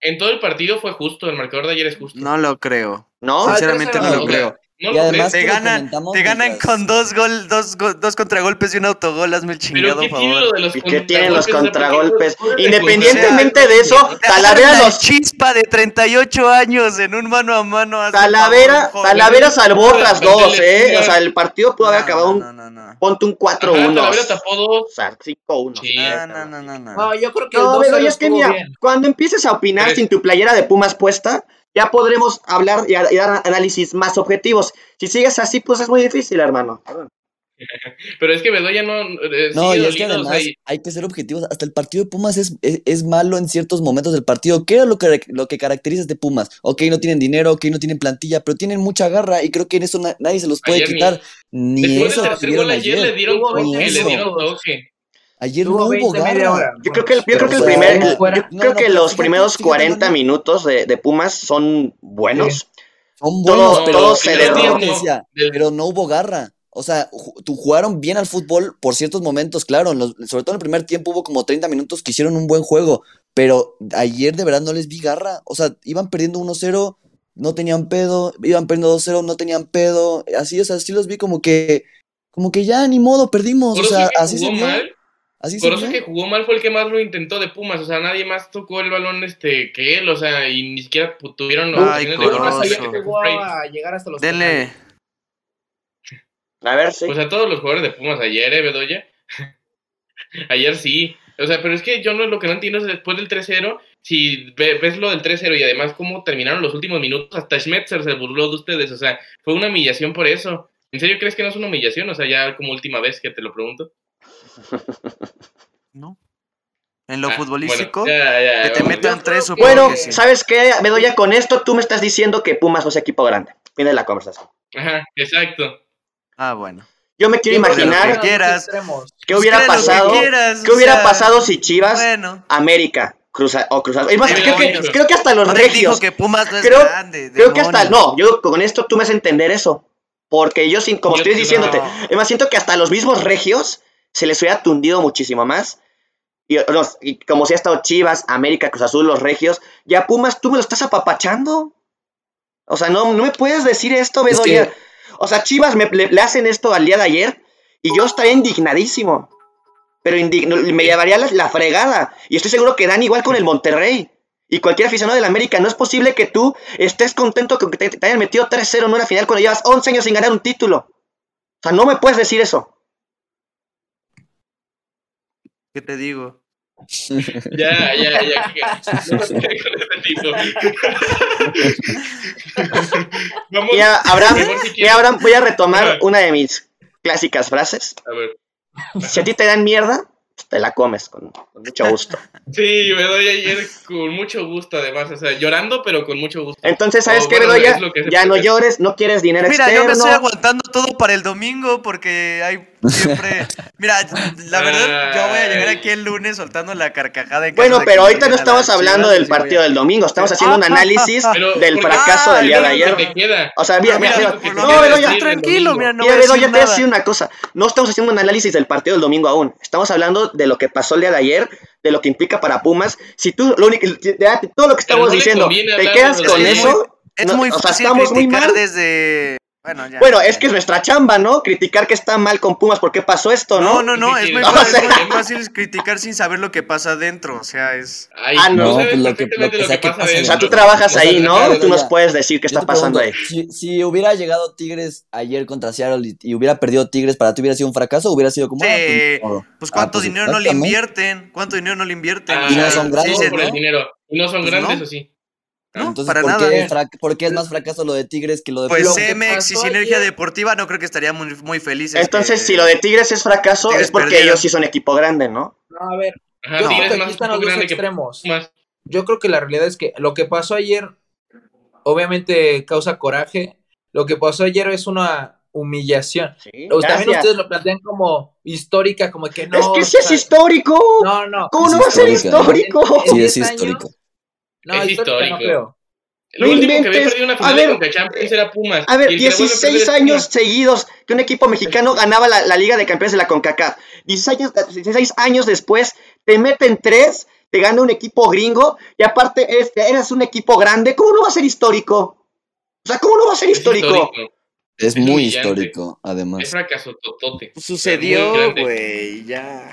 en todo el partido fue justo. El marcador de ayer es justo. No lo creo. ¿No? Ah, Sinceramente no lo creo. No Y además-. Te ganan, te ganan mientras- con dos gol, dos, go- dos contragolpes y un autogol, hazme el Pero chingado ¿qué tiene favor. lo de los ¿Y qué tienen los contragolpes? Independientemente de eso? Talavera La los chispa de 38 años en un mano a mano. Talavera, favor. Talavera salvó otras dos, ¿eh? O sea, el partido pudo haber No, acabado un, no, no, no. ponte un Ajá, 4-1. Talavera tapó dos. O sea, 5-1. Sí. No, no, no, no, no. No, yo creo que el No, 2-0 pero es que mira, cuando empieces a opinar sin tu playera de Pumas puesta, ya podremos hablar y, a- y dar análisis más objetivos. Si sigues así, pues es muy difícil, hermano. Pero es que Bedoya no. eh, No, y es que además hay que ser objetivos. Hasta el partido de Pumas es, es, es malo en ciertos momentos del partido. ¿Qué es lo que, lo que caracteriza a este Pumas? Ok, no tienen dinero, ok, no tienen plantilla, pero tienen mucha garra y creo que en eso na- nadie se los puede Ayer ni- quitar. Ni, Después eso gol ayer le ayer. dieron Tuvo toque, 20 le dieron toque. Ayer no hubo 20, media garra. Yo creo que, yo creo que el primer, yo creo no, no, que pero los primeros fíjate, 40 Manuel. minutos de, de Pumas son buenos. Son Todo- buenos, pero, todo se pero decía, no hubo garra. O sea, jugaron bien al fútbol por ciertos momentos, claro. los- sobre todo en el primer tiempo hubo como 30 minutos que hicieron un buen juego. Pero ayer de verdad no les vi garra. O sea, iban perdiendo 1-0, no tenían pedo. Iban perdiendo 2-0, no tenían pedo. Así, o sea, sí los vi como que, como que ya ni modo, perdimos. O sea, así se mal. Así Corozo vio. que jugó mal fue el que más lo intentó de Pumas. O sea, nadie más tocó el balón este que él. O sea, y ni siquiera tuvieron Ay, gol. Corozo. Más allá que a llegar hasta los Dele. A ver, sí. Pues a todos los jugadores de Pumas ayer, ¿eh, Bedoya? ayer sí. O sea, pero es que yo no, lo que no entiendo es después del 3-0, si ve- ves lo del 3-0 y además cómo terminaron los últimos minutos, hasta Schmetzer se burló de ustedes. O sea, fue una humillación por eso. ¿En serio crees que no es una humillación? O sea, ya como última vez que te lo pregunto. ¿No? En lo Ah, futbolístico, bueno, ya, ya, que te vamos. metan tres, supongo Bueno, que sí. ¿sabes qué, Bedoya? Con esto tú me estás diciendo que Pumas no es equipo grande. Fin de la conversación. Ajá, exacto. Ah, bueno. Yo me quiero imaginar quieras. extremos. qué Pues hubiera lo que pasado. quieras, ¿Qué o hubiera sea, pasado si Chivas, Bueno, América, Cruz A- o Cruz Azul? Es más, creo, que, creo que hasta los Rodrigo dijo regios. que Pumas no es Creo- grande. Creo que hasta. No, yo con esto tú me has entender eso. Porque yo, sin, como Yo estoy te- diciéndote, no. es más, siento que hasta los mismos regios se les hubiera tundido muchísimo más. Y, como si ha estado Chivas, América, Cruz Azul, los regios. Ya Pumas, tú me lo estás apapachando. O sea, no, no me puedes decir esto, Es Bedoya. que- O sea, Chivas me, le, le hacen esto al día de ayer y yo estaría indignadísimo. Pero indigno- me llevaría la, la fregada. Y estoy seguro que dan igual con el Monterrey. Y cualquier aficionado del América. No es posible que tú estés contento con que te, te hayan metido 3-0 en una final cuando llevas 11 años sin ganar un título. O sea, no me puedes decir eso. ¿Qué te digo? Ya, ya, ya. que- No con ese tipo. Vamos. Abraham, si quieres- Abraham, voy a retomar una de mis clásicas frases. A ver. Si a ti te dan mierda, te la comes con, con mucho gusto. Sí, me doy ayer con mucho gusto, además. O sea, llorando, pero con mucho gusto. Entonces, ¿sabes O qué, Bedoya? Ya no llores, no quieres dinero Mira, yo me estoy aguantando todo para el domingo porque hay siempre. Mira, la verdad, yo voy a llegar aquí el lunes soltando la carcajada. en Bueno, pero ahorita no las hablando del partido del domingo, estamos haciendo un análisis del fracaso del día de ayer. O sea, mira, mira, No, Bedoya, tranquilo, mira, no ya te voy a decir una cosa. No estamos haciendo un análisis del partido del domingo aún. Estamos hablando de lo que pasó el día de ayer, de lo que implica para Pumas. Si tú, lo único, todo lo que estamos diciendo, te quedas con eso. Es no, muy fácil criticar desde. Bueno, ya. Bueno, es que es nuestra chamba, ¿no? Criticar que está mal con Pumas, ¿por qué pasó esto, No, no? no, no, Sí, es sí, muy, sí. fácil, O sea- es muy fácil criticar sin saber lo que pasa adentro. O sea, es. Ay, Ah, no, pues lo que- lo que sea que pasa. O sea, tú trabajas O sea, ahí, ¿no? claro, Tú nos puedes decir qué Yo está pasando ahí. Si, si hubiera llegado Tigres ayer contra Seattle y, y hubiera perdido Tigres, ¿para ti hubiera sido un fracaso o hubiera sido como... ah, Sí, pues, ni modo? pues Ah, cuánto pues, dinero no le invierten, cuánto dinero no le invierten. Ah, Y no son sí, grandes, por ¿no? el dinero. Y no son Pues grandes, no. o sí. No, Entonces, para ¿por, nada. Qué, fra- por qué es más fracaso lo de Tigres que lo de Pues Lo que Cemex y Sinergia ayer- Deportiva no creo que estarían muy, muy felices. Entonces, que- si lo de Tigres es fracaso, Tigres es porque perdieron. ellos sí son equipo grande, ¿no? No, a ver, Ajá, Yo Tigres creo que aquí más están los dos extremos. Yo creo que la realidad es que lo que pasó ayer, obviamente causa coraje. Lo que pasó ayer es una humillación. Sí, también gracias. ustedes lo plantean como histórica, como que no. es que sí es sea, histórico. No, no. ¿Cómo Es no va a ser ¿no? histórico? Sí, es 10 años, histórico. No, Es histórica no histórico. creo. Lo No último que había perdido una A final ver, de Conca Champions era Pumas. A ver, y el que la vuelve a 16 perder es años seguidos que un equipo mexicano ganaba la, la Liga de Campeones de la CONCACAF. 16 años, 16 años después, te meten tres, te gana un equipo gringo, y aparte eres, eres un equipo grande. ¿Cómo no va a ser histórico? O sea, ¿cómo no va a ser Es histórico? Es Es muy histórico, Es además. fracaso totote. Sucedió, güey, ya.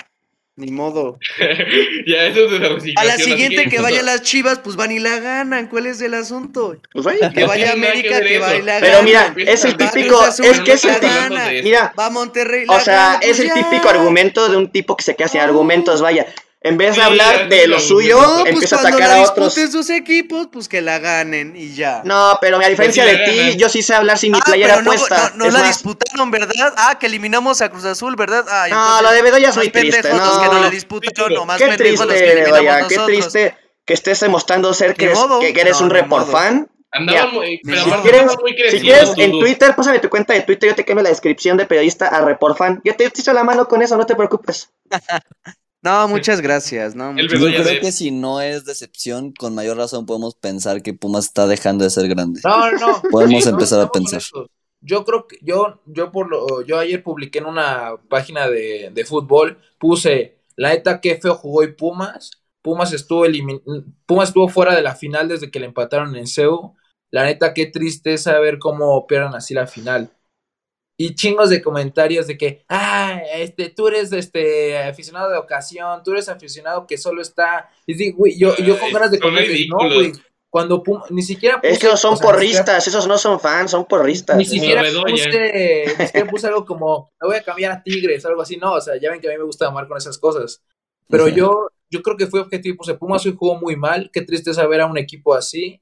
Ni modo. ya, eso es de la. A la siguiente que no- vayan las chivas, pues van y la ganan. ¿Cuál es el asunto? Pues, güey. Que vaya que América, que vaya y la Pero mira, es el a típico, Azul, es que es el la típico, gana. mira, Va Monterrey. la o sea, gana, es pues el ya. típico argumento de un tipo que se queda sin argumentos, vaya. En vez de Sí, hablar de lo suyo, No, pues empieza a cuando atacar la a otros. disputen sus equipos, pues que la ganen y ya. No, pero a diferencia Pues de sí la ti, yo sí sé hablar sin mi Ah, playera pero no, puesta. no, no la más, disputaron, ¿verdad? Ah, que eliminamos a Cruz Azul, ¿verdad? Ay, No, entonces, lo de Bedoya es muy triste, los no. que no la disputaron, no, más Qué los que triste, eliminamos vaya, qué triste que estés demostrando ser que eres, que, que No, un ni report modo. fan. Andaban muy, pero Si aparte quieres- muy Si quieres, en. Twitter, pásame tu cuenta de Twitter, yo te cambio la descripción de periodista a report fan. Yo te echo la mano con eso, no te preocupes. No, muchas gracias, no. El Yo creo de- que si no es decepción, con mayor razón podemos pensar que Pumas está dejando de ser grande. No, no, no. Podemos Sí, empezar a pensar. Yo creo que yo, yo por lo, yo ayer publiqué en una página de, de fútbol, puse la neta que feo jugó y Pumas. Pumas estuvo elimin- Pumas estuvo fuera de la final desde que le empataron en CEU. La neta, qué tristeza ver cómo pierdan así la final. Y chingos de comentarios de que, ah, este, tú eres este aficionado de ocasión, tú eres aficionado que solo está. Y digo, güey, yo, yo con Ay, ganas de son comentar, no, güey. Cuando Pum- ni siquiera Es que puse- son o sea, ni siquiera- porristas, esos no son fans, son porristas. ni siquiera puse, ni siquiera puse algo como, me voy a cambiar a Tigres, algo así, no, o sea, ya ven que a mí me gusta amar con esas cosas. Pero yo, yo creo que fui objetivo, puse Pumas hoy jugó muy mal, qué tristeza ver a un equipo así,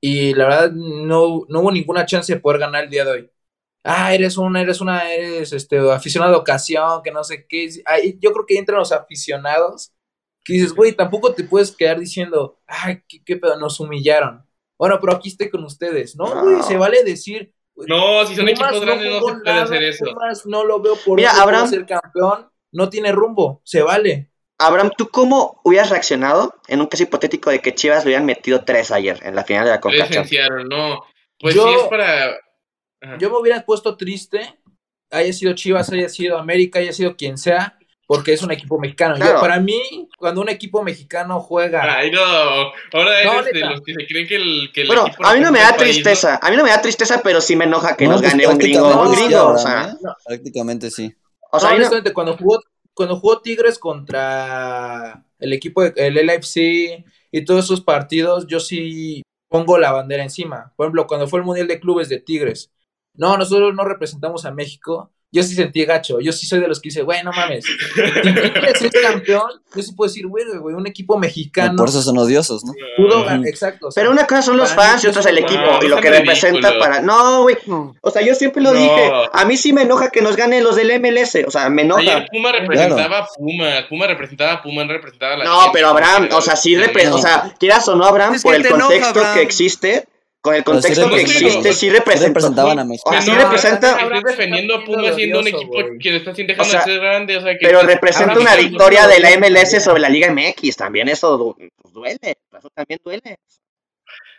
y la verdad no, no hubo ninguna chance de poder ganar el día de hoy. Ah, eres una, eres una, eres este aficionado de ocasión, que no sé qué. Yo creo que entran los aficionados que dices, güey, tampoco te puedes quedar diciendo, ay, qué, qué pedo, nos humillaron. Bueno, pero aquí estoy con ustedes. No, güey, No. se vale decir, No, si son equipos grandes no se puede nada, hacer eso. No lo veo por Mira, Abraham- ser campeón, no tiene rumbo, se vale. Abraham, ¿tú cómo hubieras reaccionado en un caso hipotético de que Chivas le hubieran metido tres ayer en la final de la Conca no. Pues Yo- sí es para. Ajá. Yo me hubiera puesto triste, haya sido Chivas, haya sido América, haya sido quien sea, porque es un equipo mexicano. Yo, para mí, cuando un equipo mexicano juega, Ay, no. Ahora No, eres de los que se creen que el. Que el Bueno, equipo a mí no me da tristeza, a mí no me da tristeza, pero sí me enoja que No, nos pues gane un gringo, prácticamente un sí, gringo, o sea. No. Prácticamente sí. o sea, honestamente, cuando jugó, cuando jugó Tigres contra el equipo, de- el LFC y todos esos partidos, yo sí pongo la bandera encima. Por ejemplo, cuando fue el Mundial de Clubes de Tigres, no, nosotros no representamos a México. Yo sí sentí gacho, yo sí soy de los que dice, güey, no mames. Si es campeón, yo sí puedo decir, güey, güey, un equipo mexicano Por eso son odiosos, ¿no? pudo ganar, exacto. o sea, Pero una cosa son los fans y otra es el equipo No, y lo que representa para... No, güey, No. o sea, yo siempre lo No. dije, a mí sí me enoja que nos ganen los del MLS, o sea, me enoja. Ayer Puma representaba a Puma. Puma representaba a Puma, no representaba a la No, pero Abraham, o sea, sí, repre repre- o sea, quieras o no, Abraham, Es que por el enoja, contexto Abraham. que existe, con el contexto que existe, sí Sí representa. representaban a México. O sea, sí representa, Estás defendiendo a Puma siendo un equipo que le está sin dejando O sea, de ser grande. O sea, que pero representa una victoria de la MLS sobre la Liga MX, también eso pues, duele, eso también duele.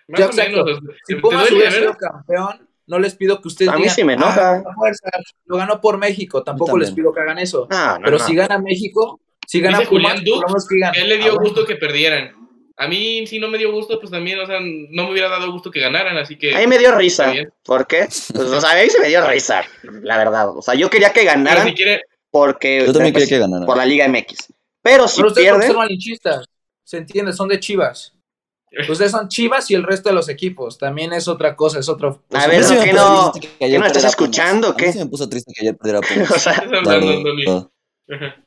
Más o menos. Si ¿Te Pumas duele, hubiera sido campeón, no les pido que ustedes A mí digan, sí me enoja. "Ah, a fuerza, lo ganó por México, tampoco les pido que hagan eso. No, no, Pero no. si gana México, si gana Dice Pumas, Julián Dux él le "Ah, dio bueno". gusto que perdieran. A mí, si no me dio gusto, pues también, o sea, no me hubiera dado gusto que ganaran, así que. A mí me dio risa. ¿Por qué? Pues, o sea, a mí se me dio risa, la verdad. O sea, yo quería que ganaran si quiere, porque Yo también pues, quería que ganaran. por la Liga MX. Pero si Pero ustedes pierden, son malinchistas, se entiende, son de Chivas. Ustedes son Chivas y el resto de los equipos. También es otra cosa, es otro. A ver, otro- sí me ¿qué puso no- que qué no estás escuchando, Pumas. A mí qué? sí me puso triste que ayer perdiera Pumas. o sea, estás La hablando, verdad. Andoni. Ajá.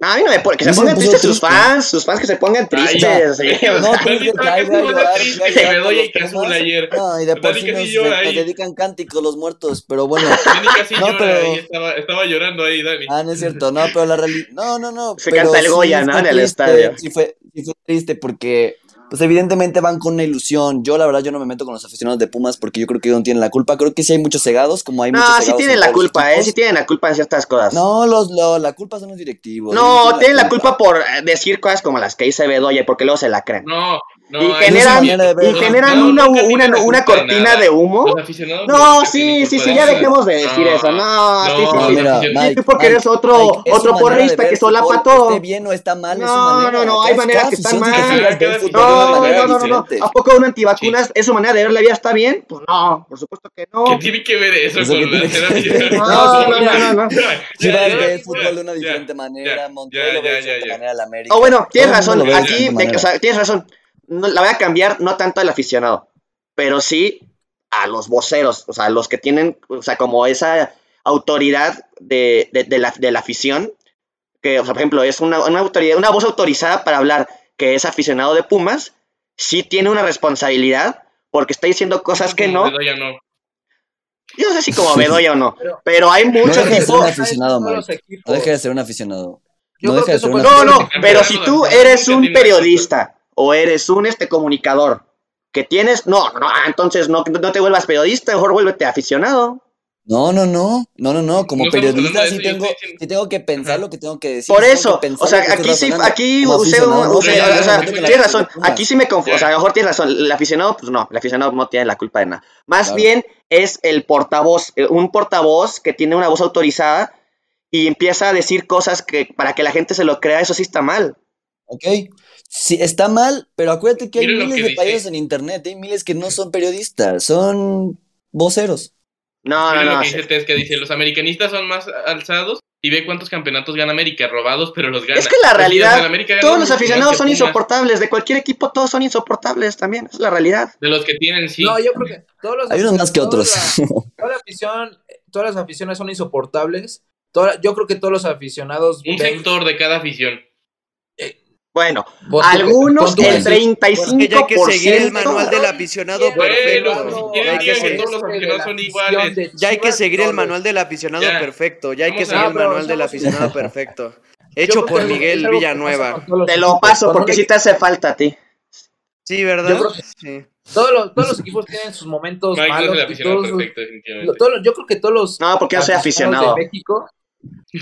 No, a mí no me pone. Que se pongan me tristes sus fans, sus fans que se pongan tristes. No, que triste Bedoya por y que Azul ayer. No, y de por sí nos, dedican cánticos los muertos, pero bueno. Dani casi No, pero- ahí, estaba, estaba llorando ahí, Dani. Ah, no es cierto, no, pero la realidad. No, no, no. Se pero canta el sí Goya, ¿no? En el estadio. Sí fue, sí fue triste porque, pues evidentemente van con una ilusión. Yo, la verdad, yo no me meto con los aficionados de Pumas porque yo creo que ellos no tienen la culpa. Creo que sí hay muchos cegados, como hay muchos No, cegados. sí tienen en la los culpa, ¿eh? Sí tienen la culpa en ciertas cosas. No, los, lo- la culpa son los directivos. No, tienen la culpa por eh, decir cosas como las que dice Bedoya, porque luego se la creen. No, no. Y generan, y generan una, una, una cortina nada. de humo. No, sí, sí, sí, ya dejemos de decir eso. No, sí, sí, no, sí. mira, sí, Mike, tú porque Mike, eres otro- Mike, otro porrista que solapa todo. Esté bien o está mal, es su No, manera. no, no, hay maneras que están mal. No, no, no, no. ¿A poco un antivacunas es su manera de ver la vida está bien? Pues no, por supuesto que no. ¿Qué tiene que ver eso con la terapia? No, no, no, no, no. Chivas ve ya, fútbol de una diferente manera, ya, Monterrey ya, lo ve de ya. manera, la América. Oh, bueno, tienes el razón. Aquí, tienes razón. No, la voy a cambiar no tanto al aficionado, pero sí a los voceros, o sea, los que tienen, o sea, como esa autoridad de, de- de la, de la afición, que, o sea, por ejemplo, es una, una autoridad, una voz autorizada para hablar que es aficionado de Pumas, sí tiene una responsabilidad porque está diciendo cosas que no. Bedoya no. Yo no sé si como Bedoya o no, Pero- pero hay No muchos aficionado, equipos. No deja de ser un aficionado. No que de ser un puede- No, aficionado. no, pero si tú eres un periodista o eres un este comunicador que tienes, no, no, ah, entonces no, no te vuelvas periodista, mejor vuélvete aficionado. No, no, no, no, no, no, como No periodista sí tengo, estoy sí tengo que pensar lo que tengo que decir. Por eso, o sea, aquí sí, razonando. aquí usted, aficionado, o sea, tienes razón, aquí sí me confundo, o sea, a lo mejor tienes razón, el aficionado, pues no, el aficionado no tiene la culpa de nada. Más Claro. bien es el portavoz, eh, un portavoz que tiene una voz autorizada y empieza a decir cosas que para que la gente se lo crea, eso sí está mal. ¿Ok? Sí, está mal, pero acuérdate que hay Miren miles que de dice. países en internet, hay miles que no son periodistas, son voceros. No, no, no. lo que dice Tess, que dice, los americanistas son más alzados y ve cuántos campeonatos gana América, robados, pero los gana. Es que la realidad, todos los aficionados son insoportables, de cualquier equipo todos son insoportables también, es la realidad. De los que tienen, sí. No, yo creo que todos los Hay unos más que toda otros. la- toda la afición, todas las aficiones son insoportables. Toda- yo creo que todos los aficionados Un ven- sector de cada afición. Bueno, algunos, el que- 35%. Porque ya hay que seguir el manual del aficionado perfecto. Ya hay que seguir- el manual del aficionado perfecto. Ya hay que seguir el manual del aficionado perfecto. Hecho por Miguel Villanueva. Te lo paso porque sí te hace falta a ti. Sí, ¿verdad? Sí. Todos los, todos los equipos tienen sus momentos Mike no es malos. el y aficionado todos los- perfecto, definitivamente. lo- todos los- yo creo que todos los No, porque yo soy aficionado. de México,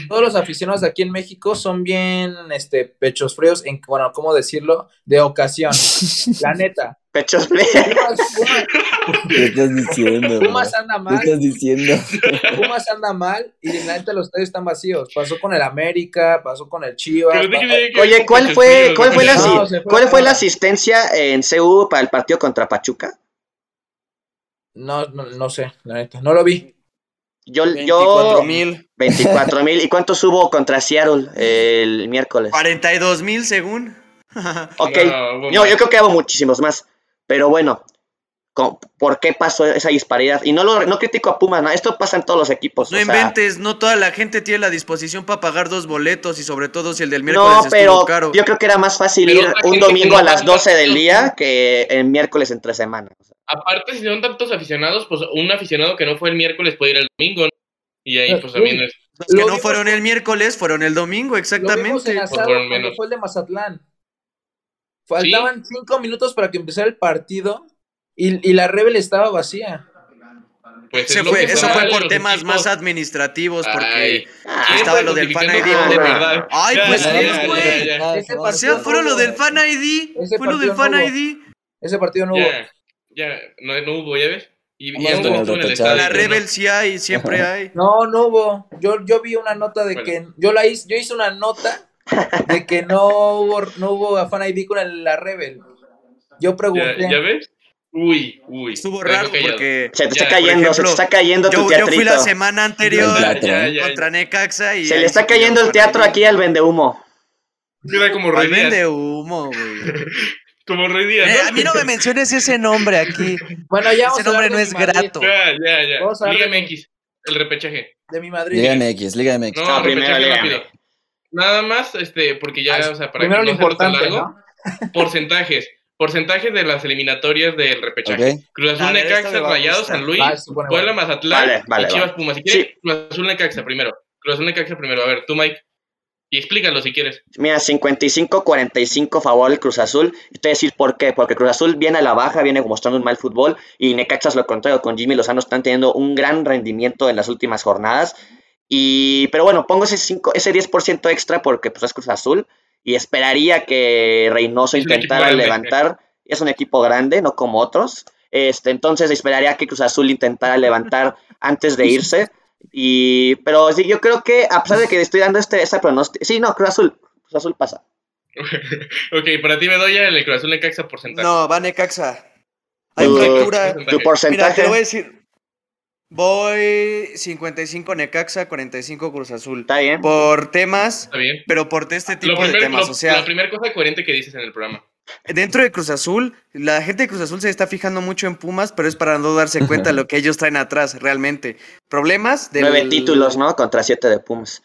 todos los aficionados de aquí en México son bien este pechos fríos en bueno, ¿cómo decirlo? De ocasión. La neta. Pechos Pumas- ¿Qué estás diciendo? Pumas anda ¿Qué mal, estás diciendo? Pumas anda mal y la neta los estadios están vacíos. Pasó con el América, pasó con el Chivas. Pero ¿de qué Oye, ¿cuál fue, Fríos? cuál fue la, No, fue cuál fue la asistencia en CU para el partido contra Pachuca? No, no, no sé, la neta, no lo vi. Yo, 24 yo mil. 24 mil. ¿Y cuántos hubo contra Seattle el miércoles? 42 mil según. Ok, No, yo, creo que hubo muchísimos más. Pero bueno, ¿por qué pasó esa disparidad? Y no lo no critico a Pumas, no, esto pasa en todos los equipos. No o sea, inventes, no toda la gente tiene la disposición para pagar dos boletos y sobre todo si el del miércoles No, estuvo pero caro. yo creo que era más fácil Pero ir un domingo a las va a 12 del día que el miércoles entre semana. Aparte, si son tantos aficionados, pues un aficionado que no fue el miércoles puede ir el domingo. ¿no? Y ahí, pues también es. Los que Lo no vimos fueron el miércoles, fueron el domingo, Lo vimos exactamente. en fueron cuando fue el de Mazatlán. Faltaban cinco minutos para que empezara el partido y, y la Rebel estaba vacía. Pues lo fue- eso fue por temas equipos. más administrativos, porque Ay, Ah, ¿quién estaba lo del Fan ID. de verdad? Ay, Ya, pues ya, güey. ya, ya. Ese O sea, fueron no lo del. Fan ID. Fue lo del Fan no. ID. Ese partido no hubo. Ya, no, no hubo, ¿ya ves? Y, y en el estadio. La ¿no? Rebel sí hay, siempre hay. No, no hubo. Yo, yo vi una nota de Bueno. que yo la hice, yo hice una nota de que no hubo, no hubo Fan ID con la Rebel. Yo ¿Ya, pregunté. ¿Ya ves? Uy, uy. Estuvo raro porque Se te está Ya, cayendo, se te está cayendo tu yo, yo teatrito. fui la semana anterior Ya, ya, contra Necaxa y Se le está cayendo el teatro aquí al vendehumo. Era como. Roy Al Díaz. vende humo, güey. Como Roy Díaz. Eh, a mí no me menciones ese nombre aquí. Bueno, ya vamos Ese a hablar nombre no es Madrid, grato. Ya, ya, ya. Liga MX, el repechaje. De mi Madrid. Liga MX, Liga MX. No, Ah, primero, rápido. nada más, este, porque ya, Ah, o sea, para Primero que lo no sea tan importante, largo, ¿no? porcentajes. Porcentajes de las eliminatorias del repechaje. Cruz Azul, ver, Necaxa, gustar. San Luis, Ah, Puebla. Mazatlán Vale, vale, y Chivas. Pumas. Si quieres, Sí. Cruz Azul, Necaxa primero. Cruz Azul, Necaxa primero. A ver, tú, Mike. Y explícalo si quieres. Mira, 55-45 favor del Cruz Azul. Y te voy a decir por qué. Porque Cruz Azul viene a la baja, viene mostrando un mal fútbol. Y Necaxa es lo contrario. Con Jimmy Lozano están teniendo un gran rendimiento en las últimas jornadas. Y, pero bueno, pongo ese, 5, ese 10% extra porque pues, es Cruz Azul. Y esperaría que Reynoso Es intentara levantar. Es un equipo grande, no como otros. Este, entonces esperaría que Cruz Azul intentara levantar antes de irse. Y, pero sí, yo creo que a pesar de que estoy dando este, esta pronóstico. Sí, no, Cruz Azul. Cruz Azul pasa. Ok, para ti, Bedoya, el Cruz Azul, Necaxa, porcentaje. No, va Necaxa. Hay Tu- fractura. Tu Mira, te porcentaje. lo voy a decir. Voy 55 Necaxa, 45 Cruz Azul. Está bien. Por temas, Está bien. pero por este tipo de temas. lo- O sea, la primera cosa coherente que dices en el programa. dentro de Cruz Azul, la gente de Cruz Azul se está fijando mucho en Pumas, pero es para no darse cuenta de lo que ellos traen atrás, realmente. Problemas del... Nueve títulos, ¿no? Contra siete de Pumas.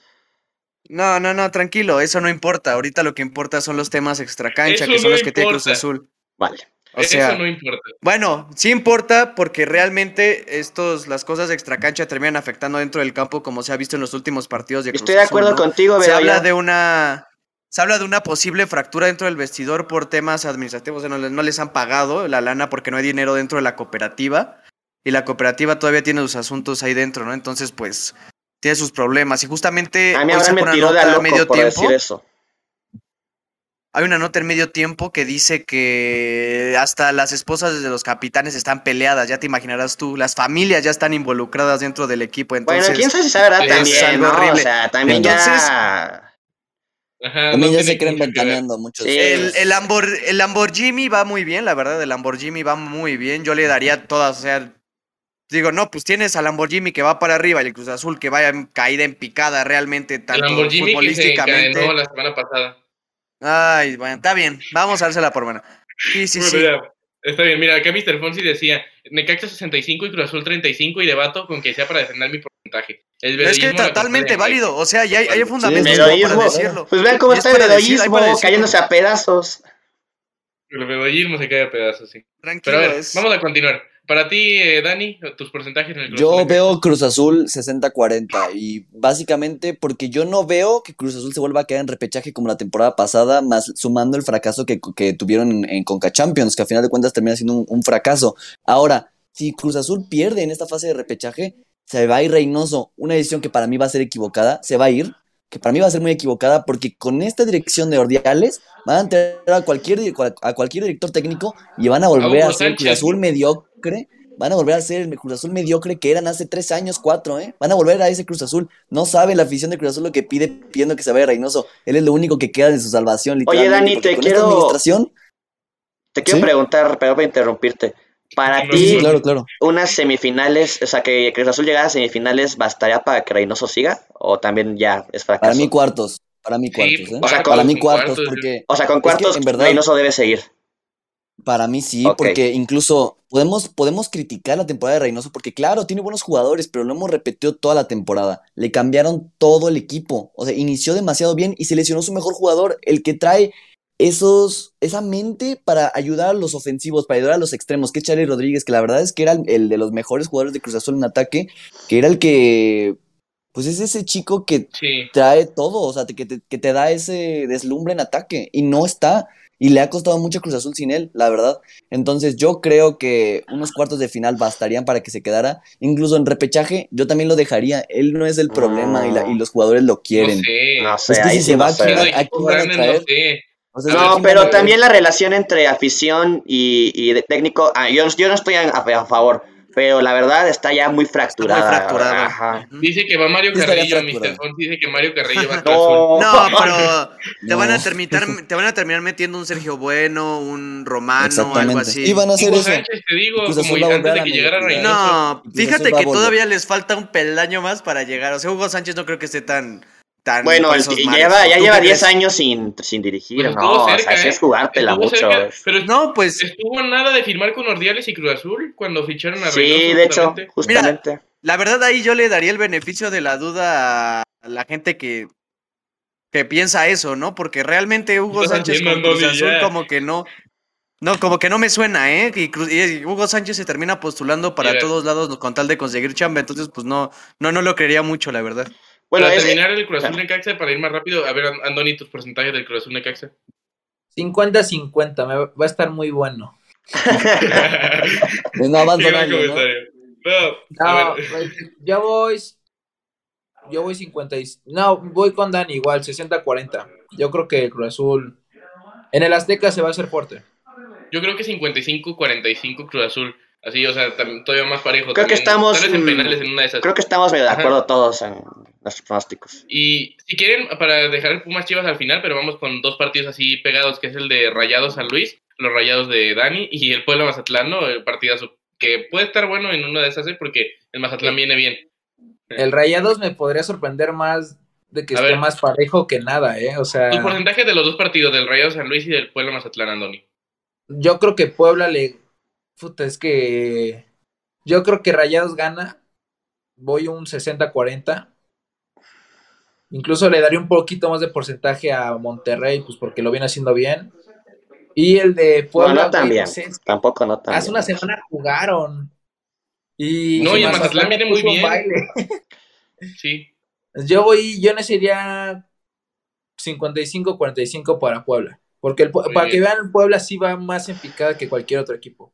No, no, no, tranquilo, eso no importa. Ahorita lo que importa son los temas extracancha, Eso que son no los que tiene Cruz. Azul. Vale. O sea, Eso no importa. Bueno, sí importa porque realmente estos, las cosas de extracancha terminan afectando dentro del campo como se ha visto en los últimos partidos de Cruz Estoy de Azul, acuerdo ¿no? contigo, Se habla ya- de una se habla de una posible fractura dentro del vestidor por temas administrativos, o sea, no les, no les han pagado la lana porque no hay dinero dentro de la cooperativa y la cooperativa todavía tiene sus asuntos ahí dentro, ¿no? Entonces, pues tiene sus problemas y justamente A mí ahora me tiró de a a loco medio por tiempo. decir eso. Hay una nota en medio tiempo que dice que hasta las esposas de los capitanes están peleadas, ya te imaginarás tú, las familias ya están involucradas dentro del equipo, entonces bueno, quién sabe si es también, algo ¿no? O horrible. sea, también Entonces- ya... Ajá, También no ya tiene se creen ventaneando muchos. Sí. el, el, Lambor- el Lamborghini va muy bien, la verdad, el Lamborghini va muy bien, yo le daría todas, o sea, digo, no, pues tienes al Lamborghini que va para arriba y el Cruz Azul que vaya caída en picada realmente El tanto Lamborghini que se futbolísticamente. la semana pasada. Ay, bueno, está bien, vamos a dársela por buena. Sí, sí, Bueno, sí. ya, Está bien, mira, acá Mr. Fonsi decía, Necaxa 65 y Cruz Azul 35 y debato con que sea para defender mi porcentaje. El Es que la totalmente válido, o sea, ya hay, hay fundamentos para decirlo. Pues vean cómo es está el decirlo. cayéndose a pedazos. El vedeísmo se cae a pedazos, sí. Tranquilo, Pero a ver, es- vamos a continuar. Para ti, eh, Dani, tus porcentajes en el Cruz Yo Azul. veo Cruz Azul 60-40 y básicamente porque yo no veo que Cruz Azul se vuelva a quedar en repechaje como la temporada pasada, más sumando el fracaso que, que tuvieron en, en Conca Champions, que a final de cuentas termina siendo un, un fracaso. Ahora, si Cruz Azul pierde en esta fase de repechaje, se va a ir Reynoso, una decisión que para mí va a ser equivocada, se va a ir, que para mí va a ser muy equivocada porque con esta dirección de Ordiales van a tener a cualquier, a cualquier director técnico y van a volver Hugo a ser Cruz. Azul mediocre. Van a volver a ser el Cruz Azul mediocre que eran hace tres años, cuatro, ¿eh? Van a volver a ese Cruz Azul. No sabe la afición de Cruz Azul lo que pide pidiendo que se vaya Reynoso. Él es lo único que queda de su salvación, Oye. Dani, te con quiero- esta administración. Te quiero ¿Sí? preguntar, perdón por interrumpirte. Para Sí, ti, Sí, claro, claro. unas semifinales, o sea, que Cruz Azul llegara a semifinales, ¿bastaría para que Reynoso siga? ¿O también ya es fracaso? Para mí, cuartos. Para mí, Sí, cuartos, ¿eh? o sea, para con- mí, cuartos, cuartos, porque. O sea, con que, cuartos en verdad- Reynoso debe seguir. Para mí sí, porque incluso podemos, podemos criticar la temporada de Reynoso, porque claro, tiene buenos jugadores, pero lo hemos repetido toda la temporada. Le cambiaron todo el equipo. O sea, inició demasiado bien y se lesionó su mejor jugador, el que trae esos, esa mente para ayudar a los ofensivos, para ayudar a los extremos, que es Charlie Rodríguez, que la verdad es que era el, el de los mejores jugadores de Cruz Azul en ataque, que era el que, pues es ese chico que Sí. trae todo, o sea, te- que te, que te da ese deslumbre en ataque y no está. Y le ha costado mucho Cruz Azul sin él, la verdad. Entonces yo creo que unos cuartos de final bastarían para que se quedara. Incluso en repechaje yo también lo dejaría. Él no es el problema y, la- y los jugadores lo quieren. No sé. No sé, Es que ahí si sí se no va sé. a Siendo quedar- ¿a equipos quién van a grandes, no traer? sé. O sea, A ver, No, ¿quién van a pero también la relación entre afición y, y de técnico, ah, yo, yo no estoy a, a favor, pero la verdad está ya muy fracturada. fracturada. Ajá. Ujú. Dice que va Mario Carrillo. Mr. Fonsi dice que Mario Carrillo va a. No, No, pero te van a terminar, te van a terminar metiendo un Sergio Bueno, un Romano, algo así. Y van a hacer Hugo eso. Sánchez, te digo, como antes de que llegara. Reynoso. No, fíjate que todavía les falta un peldaño más para llegar. O sea, Hugo Sánchez no creo que esté tan. Tan Bueno, el- lleva, ya ¿Tú lleva qué 10 crees? años sin, sin dirigir, Pues ¿no? estuvo o sea, cerca, sí ¿eh? es jugártela Estuvo mucho. cerca, pero No, pues. estuvo nada de firmar con Ordiales y Cruz Azul cuando ficharon a Sí, Reynoso. de hecho, justamente. La verdad, ahí yo le daría el beneficio de la duda a la gente que que piensa eso, ¿no? Porque realmente Hugo Sánchez con Cruz Azul ya. como que no. No, como que no me suena, ¿eh? Y, Cruz- y Hugo Sánchez se termina postulando para todos lados con tal de conseguir chamba, entonces pues no, no, no lo creería mucho, la verdad. Bueno, para es, terminar el Cruz Azul Necaxa, para ir más rápido, a ver, Andoni, tus porcentajes del Cruz Azul Necaxa. 50-50, me va va a estar muy bueno. No gran nadie, ¿no? No, No, pues, yo voy. Yo voy 50. y- No, voy con Dani igual, 60-40. Yo creo que el Cruz Azul. En el Azteca se va a hacer fuerte. yo creo que 55-45 Cruz Azul. Así, o sea, todavía más parejo. Creo que estamos, Tal vez en penales en una de esas. creo que estamos medio de Ajá. acuerdo todos en nuestros pronósticos. Y si quieren, para dejar el Pumas Chivas al final, pero vamos con dos partidos así pegados, que es el de Rayados San Luis, los Rayados de Dani y el Puebla Mazatlán, ¿no? El partidazo que puede estar bueno en una de esas, ¿eh? porque el Mazatlán viene bien. El Rayados me podría sorprender más de que A esté ver. más parejo que nada, ¿eh? O sea, Tus porcentajes de los dos partidos, del Rayados San Luis y del Puebla Mazatlán, Andoni. yo creo que Puebla le. Puta, es que. Yo creo que Rayados gana. Voy un 60-40. Incluso le daría un poquito más de porcentaje a Monterrey, pues porque lo viene haciendo bien. Y el de Puebla. no, no tan güey, bien. no sé, Tampoco no tan Hace bien. una semana jugaron. Y, No, y el Mazatlán viene muy bien. baile. Sí. Yo voy, yo necesitaría 55-45 para Puebla. Porque el, para que vean, Puebla sí va más en picada que cualquier otro equipo.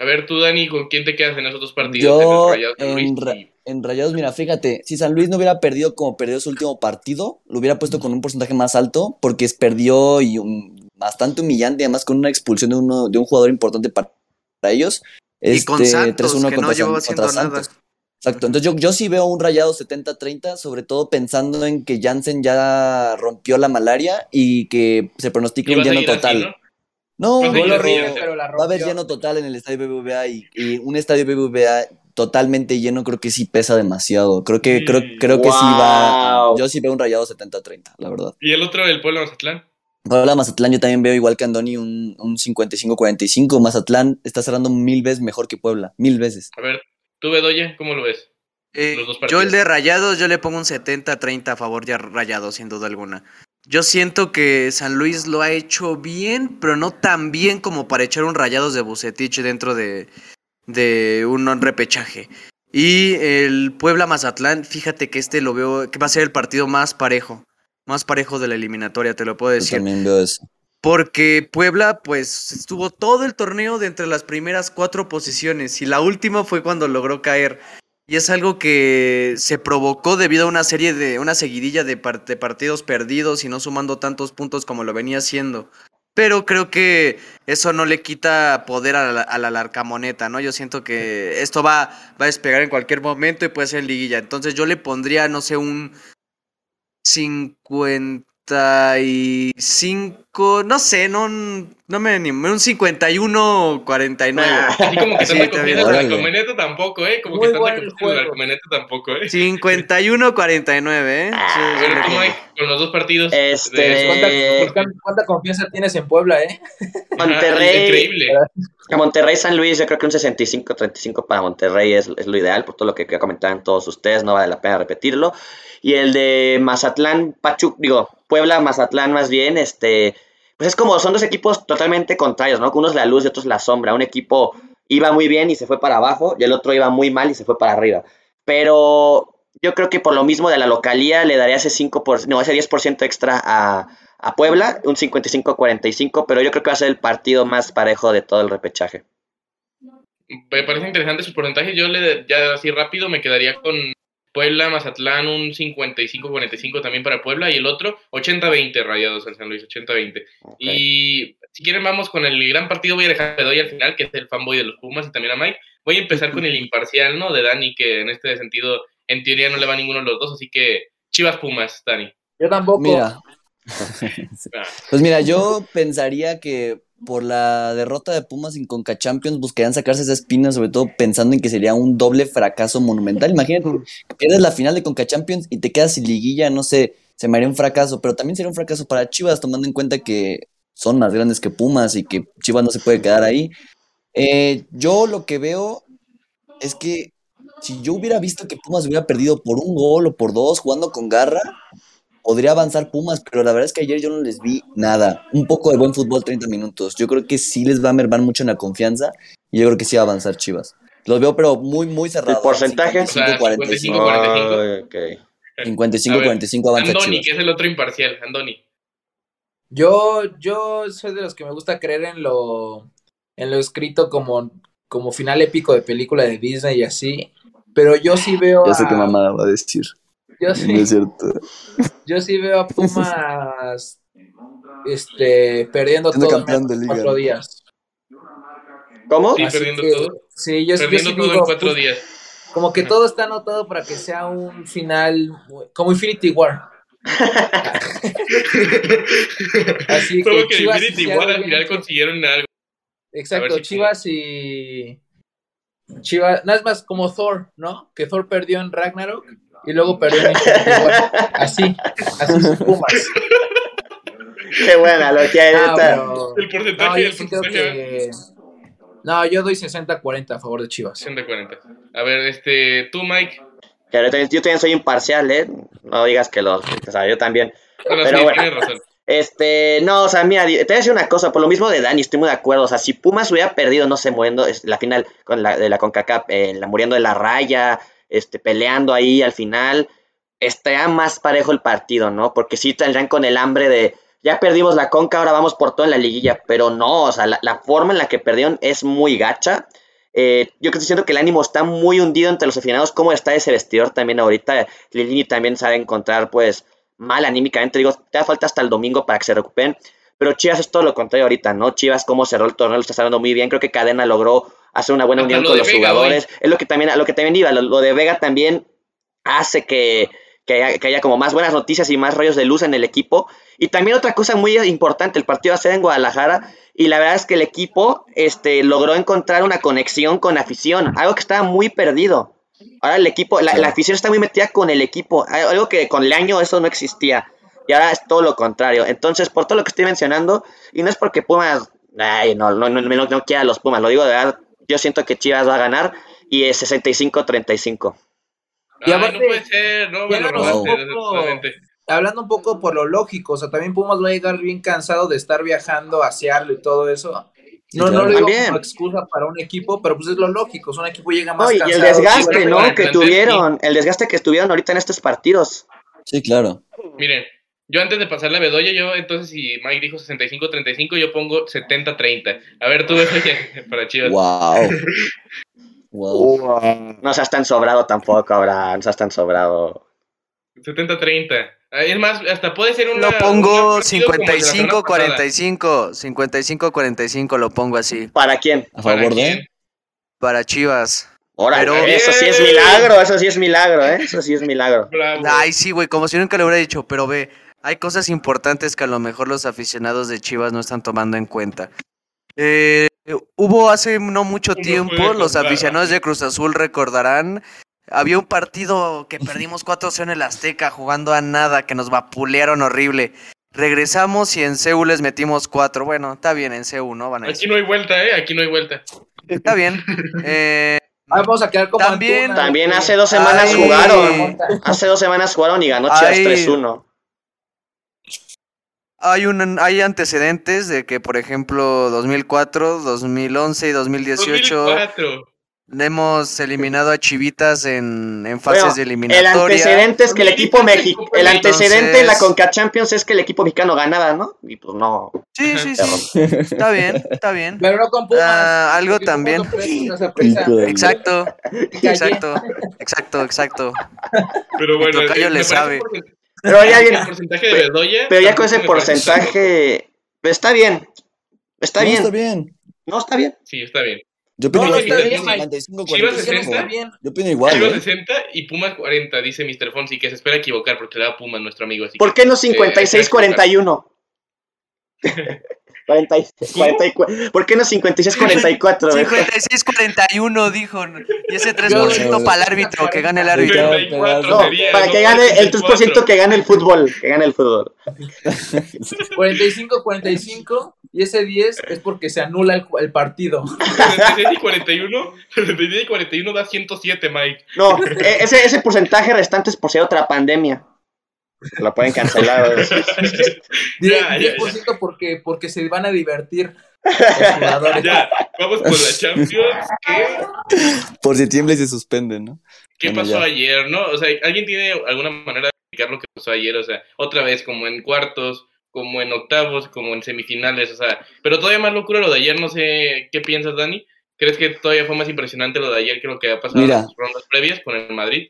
A ver, tú, Dani, ¿con quién te quedas en esos dos partidos? Yo, en Rayados San Luis en, Ra- y- en Rayados, mira, fíjate, si San Luis no hubiera perdido como perdió su último partido, lo hubiera puesto con un porcentaje más alto, porque es perdió y un- bastante humillante, además con una expulsión de, uno, de un jugador importante para, para ellos. Y con Este, Santos, 3-1 que no contra llevó San- haciendo nada. Exacto, entonces yo, yo sí veo un rayado 70-30, sobre todo pensando en que Jansen ya rompió la malaria y que se pronostica un lleno así, total. ¿No? No, Va a seguir pero la va a haber lleno total en el estadio BBVA y, y un estadio BBVA totalmente lleno creo que sí pesa demasiado. Creo que, Sí. creo, creo que sí va. Yo sí veo un rayado 70-30, la verdad. Y el otro, el Puebla Mazatlán. Ahora Mazatlán yo también veo igual que Andoni un, un 55-45. Mazatlán está cerrando mil veces mejor que Puebla, mil veces. A ver, tú, Bedoya, ¿cómo lo ves? Eh, Los dos yo el de Rayados, yo le pongo un 70-30 a favor de Rayados, sin duda alguna. Yo siento que San Luis lo ha hecho bien, pero no tan bien como para echar un Rayados de Bucetich dentro de, de un repechaje. Y el Puebla Mazatlán, fíjate que este lo veo que va a ser el partido más parejo, más parejo de la eliminatoria, te lo puedo Yo decir. también veo eso. Porque Puebla, pues, estuvo todo el torneo de entre las primeras cuatro posiciones y la última fue cuando logró caer. Y es algo que se provocó debido a una serie de, una seguidilla de, par- de partidos perdidos y no sumando tantos puntos como lo venía haciendo. Pero creo que eso no le quita poder a la, a la larcamoneta, ¿no? Yo siento que esto va, va a despegar en cualquier momento y puede ser en liguilla. Entonces yo le pondría, no sé, un 55, no sé, no, no me animo, un 51-49. Así como que Sí, Órale. Comenta tampoco, ¿eh? Como Muy que tanta buen confianza en la juego. Tampoco, ¿eh? 51-49, ¿eh? Ah, Sí, tú, pongo. Mike, con los dos partidos. Este, de- ¿Cuánta, Eh, cuánta- confianza tienes en Puebla, eh? Monterrey. Increíble. A Monterrey San Luis, yo creo que un 65-35 para Monterrey es, es lo ideal, por todo lo que ya comentaban todos ustedes, no vale la pena repetirlo. Y el de Mazatlán, Pachuc, digo, Puebla, Mazatlán más bien, este, pues es como, son dos equipos totalmente contrarios, ¿no? Uno es la luz y otro es la sombra. Un equipo iba muy bien y se fue para abajo, y el otro iba muy mal y se fue para arriba. Pero yo creo que por lo mismo de la localía le daría ese 5%, por, no, ese 10% extra a, a Puebla, un 55-45, pero yo creo que va a ser el partido más parejo de todo el repechaje. Me parece interesante su porcentaje. Yo le, ya así rápido me quedaría con Puebla, Mazatlán, un 55-45 también para Puebla y el otro 80-20 rayados en San Luis, 80-20. Ok. Y si quieren vamos con el gran partido, voy a dejar a Bedoya al final, que es el fanboy de los Pumas y también a Mike. Voy a empezar con el imparcial, ¿no? De Dani, que en este sentido, en teoría no le va a ninguno de los dos, así que Chivas Pumas, Dani. Yo tampoco. Mira, pues mira, yo pensaría que por la derrota de Pumas en Conca Champions buscarían sacarse esa espina, sobre todo pensando en que sería un doble fracaso monumental. Imagínate, pierdes la final de Conca Champions y te quedas sin liguilla, no sé, se me haría un fracaso, pero también sería un fracaso para Chivas, tomando en cuenta que son más grandes que Pumas y que Chivas no se puede quedar ahí. Eh, yo lo que veo es que si yo hubiera visto que Pumas hubiera perdido por un gol o por dos jugando con garra, podría avanzar Pumas, pero la verdad es que ayer yo no les vi nada. Un poco de buen fútbol, 30 minutos. Yo creo que sí les va a mermar mucho en la confianza y yo creo que sí va a avanzar Chivas. Los veo, pero muy, muy cerrados. ¿El porcentaje? 55-45. 55-45. ok. 55-45 avanza Andoni, Chivas. que es el otro imparcial. Andoni. Yo, yo soy de los que me gusta creer en lo, en lo escrito como, como final épico de película de Disney y así. Pero yo sí veo Ya sé qué a, mamada va a decir. Yo No sí, es cierto. yo sí veo a Pumas este perdiendo todo en campeón de liga. cuatro días. ¿Cómo? Sí, Así perdiendo que, todo. Sí, yo, yo Perdiendo sí todo en digo, cuatro pues, días. como que todo está anotado para que sea un final como Infinity War. Así que que Chivas Infinity algo al final consiguieron algo. Exacto, si Chivas y Chivas, nada más como Thor, ¿no? Que Thor perdió en Ragnarok y luego perdió en. Así, así son Pumas. Qué buena analogía Ah, esta. pero- El porcentaje, no, yo el sí creo porcentaje. que No, yo doy 60-40 a favor de Chivas. 60-40. A ver, este, tú, Mike. Que yo también, yo también soy imparcial, ¿eh? No digas que los... O sea, yo también. Bueno, Pero sí, bueno. tienes razón. Este, no, o sea, mira, te voy a decir una cosa, por lo mismo de Dani, estoy muy de acuerdo, o sea, si Pumas hubiera perdido, no sé, muriendo la final con la, de la CONCACAF, eh, la, muriendo de la raya, este, peleando ahí al final, estaría más parejo el partido, ¿no? Porque sí tendrían con el hambre de, ya perdimos la Conca, ahora vamos por todo en la liguilla, pero no, o sea, la, forma en la que perdieron es muy gacha, eh, yo que siento que el ánimo está muy hundido entre los aficionados, cómo está ese vestidor también ahorita, Lilini también sabe encontrar, pues, mal anímicamente. Digo, te da falta hasta el domingo para que se recuperen. Pero Chivas es todo lo contrario ahorita, ¿no? Chivas, cómo cerró el torneo, lo está cerrando muy bien. Creo que Cadena logró hacer una buena Hasta unión lo con los Vega jugadores. Es lo que también, a lo que también iba. Lo, lo de Vega también hace que, que, haya, que haya como más buenas noticias y más rayos de luz en el equipo. Y también otra cosa muy importante, el partido va a ser en Guadalajara. Y la verdad es que el equipo este, logró encontrar una conexión con afición, algo que estaba muy perdido. Ahora el equipo, la, la afición está muy metida con el equipo, algo que con el año eso no existía. Y ahora es todo lo contrario. Entonces, por todo lo que estoy mencionando, y no es porque Pumas, ay, no, no, no, no, no quiera a los Pumas, lo digo de verdad, yo siento que Chivas va a ganar y es 65-35. Y Ay, aparte, no puede ser, no, me lo robaste, poco-. Hablando un poco por lo lógico, o sea, también Pumas va a llegar bien cansado de estar viajando a Seattle y todo eso. No, claro. no lo digo También. como excusa para un equipo, pero pues es lo lógico, o sea, un equipo llega más No, y cansado. el desgaste, ¿no? Que tuvieron, el desgaste que estuvieron ahorita en estos partidos. Sí, claro. Miren, yo antes de pasar la Bedoya, yo entonces, si Mike dijo 65-35, yo pongo 70-30. A ver, tú, Bedoya, para Chivas. Wow. Wow. No seas tan sobrado tampoco, ahora, no seas tan sobrado. 70-30. Ah, Es más, hasta puede ser una. Lo pongo un partido como el de la semana pasada. 55-45. 55-45 lo pongo así. ¿Para quién? ¿A ¿Para favor de? Para Chivas. Órale, Pero- eso sí es milagro, eso sí es milagro, ¿eh? Eso sí es milagro. Bravo. Ay, sí, güey, como si nunca lo hubiera dicho, pero ve, hay cosas importantes que a lo mejor los aficionados de Chivas no están tomando en cuenta. Eh, hubo hace no mucho tiempo, los aficionados de Cruz Azul recordarán, había un partido que perdimos 4-0 en el Azteca jugando a nada, que nos vapulearon horrible. Regresamos y en Seúl les metimos 4. Bueno, está bien, en Seúl, ¿no? Van a Aquí no hay vuelta, ¿eh? Aquí no hay vuelta. Está bien. Eh, Ah, vamos a quedar como También- Antuna, También hace dos semanas Ay. jugaron. Hace dos semanas jugaron y ganó Chivas Ay. 3-1. Hay, un, hay antecedentes de que, por ejemplo, 2004, 2011 y 2018 2004. hemos eliminado a Chivitas en, en fases Bueno, de el eliminatoria. antecedente es que el equipo México, el antecedente en la Conca Champions es que el equipo mexicano ganaba, ¿no? Y pues no. Sí, sí, sí. Está bien, está bien. Pero no con Pumas. Ah, algo también. no Exacto, exacto, exacto, exacto. Pero bueno, tocayo eh, le sabe. Pero ya el bien, porcentaje de Bedoya. pero ya con ese porcentaje, pues, está bien. Está No, bien. está bien. No, está bien. Sí, está bien. Yo opino No, igual. está bien, Mike. 55, Chivas 45. 60. bien. Yo opino igual. Chivas ¿eh? 60 y Pumas 40, dice Mr. Fonsi, que se espera equivocar porque le da Puma a nuestro amigo. Así ¿Por qué no Eh, 56-41? 40 y- 44. ¿Por qué no 56-44? güey? 56-41 dijo. Y ese Yo- 3% para el árbitro, que gane el árbitro. 34 No, sería, para que gane el 34. 3% que gane el fútbol. Que gane el fútbol. 45-45 y ese 10 es porque se anula el, el partido. 66 y 41, 66 y 41 da 107, Mike. No, e- ese, ese porcentaje restante es por si hay otra pandemia. Lo pueden cancelar. 10%, Ya, ya, 10% porque, porque se van a divertir los jugadores. Ya, vamos con la Champions. ¿Qué, Por si tiembla y se suspende, ¿no? qué Bueno, pasó ya. ayer, no? O sea, ¿alguien tiene alguna manera de explicar lo que pasó ayer? O sea, otra vez, como en cuartos, como en octavos, como en semifinales, o sea, pero todavía más locura lo de ayer, no sé qué piensas, Dani. ¿Crees que todavía fue más impresionante lo de ayer que lo que ha pasado Mira. en las rondas previas con el Madrid?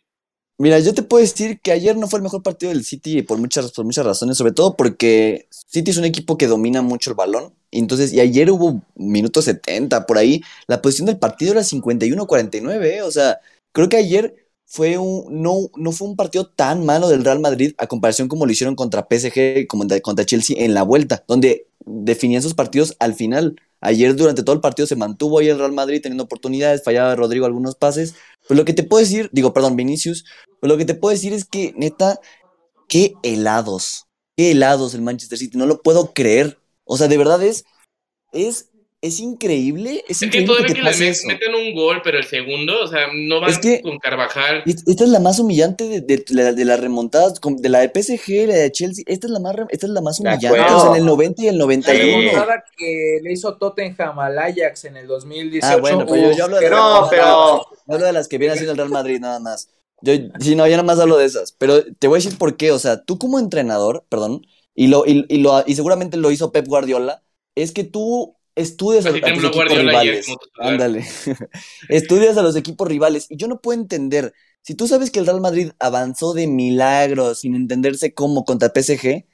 Mira, yo te puedo decir que ayer no fue el mejor partido del City por muchas, por muchas razones, sobre todo porque City es un equipo que domina mucho el balón. Y entonces, y ayer hubo minutos 70 por ahí. La posición del partido era 51-49, ¿eh? O sea, creo que ayer fue un, no, no fue un partido tan malo del Real Madrid a comparación como lo hicieron contra PSG como contra Chelsea en la vuelta, donde definían sus partidos al final. Ayer durante todo el partido se mantuvo ahí el Real Madrid teniendo oportunidades, fallaba Rodrigo algunos pases. Pues lo que te puedo decir, digo, perdón, Vinicius, pues lo que te puedo decir es que, neta, qué helados, qué helados el Manchester City, no lo puedo creer. O sea, de verdad es, es, es increíble, es Es que increíble que que le pase met- eso. meten un gol, pero el segundo, o sea, no van Es que- con Carvajal. Es- Esta es la más humillante de, de, la- de las remontadas, de la de PSG, la de Chelsea. Esta es la más, re- esta es la más De humillante, o sea, en el 90 y el La 91. Sí. remontada que le hizo Tottenham al Ajax en el 2018. Ah, bueno, pero yo, uf, yo hablo de No, pero- yo hablo de las que viene haciendo el Real Madrid, nada más. Yo, sí, no, yo nada más hablo de esas. Pero te voy a decir por qué. O sea, tú como entrenador, perdón, y, lo, y, y lo, y seguramente lo hizo Pep Guardiola, es que tú estudias a, Así a tus equipos rivales. Ándale. estudias a los equipos rivales. Y yo no puedo entender. Si tú sabes que el Real Madrid avanzó de milagro sin entenderse cómo contra PSG,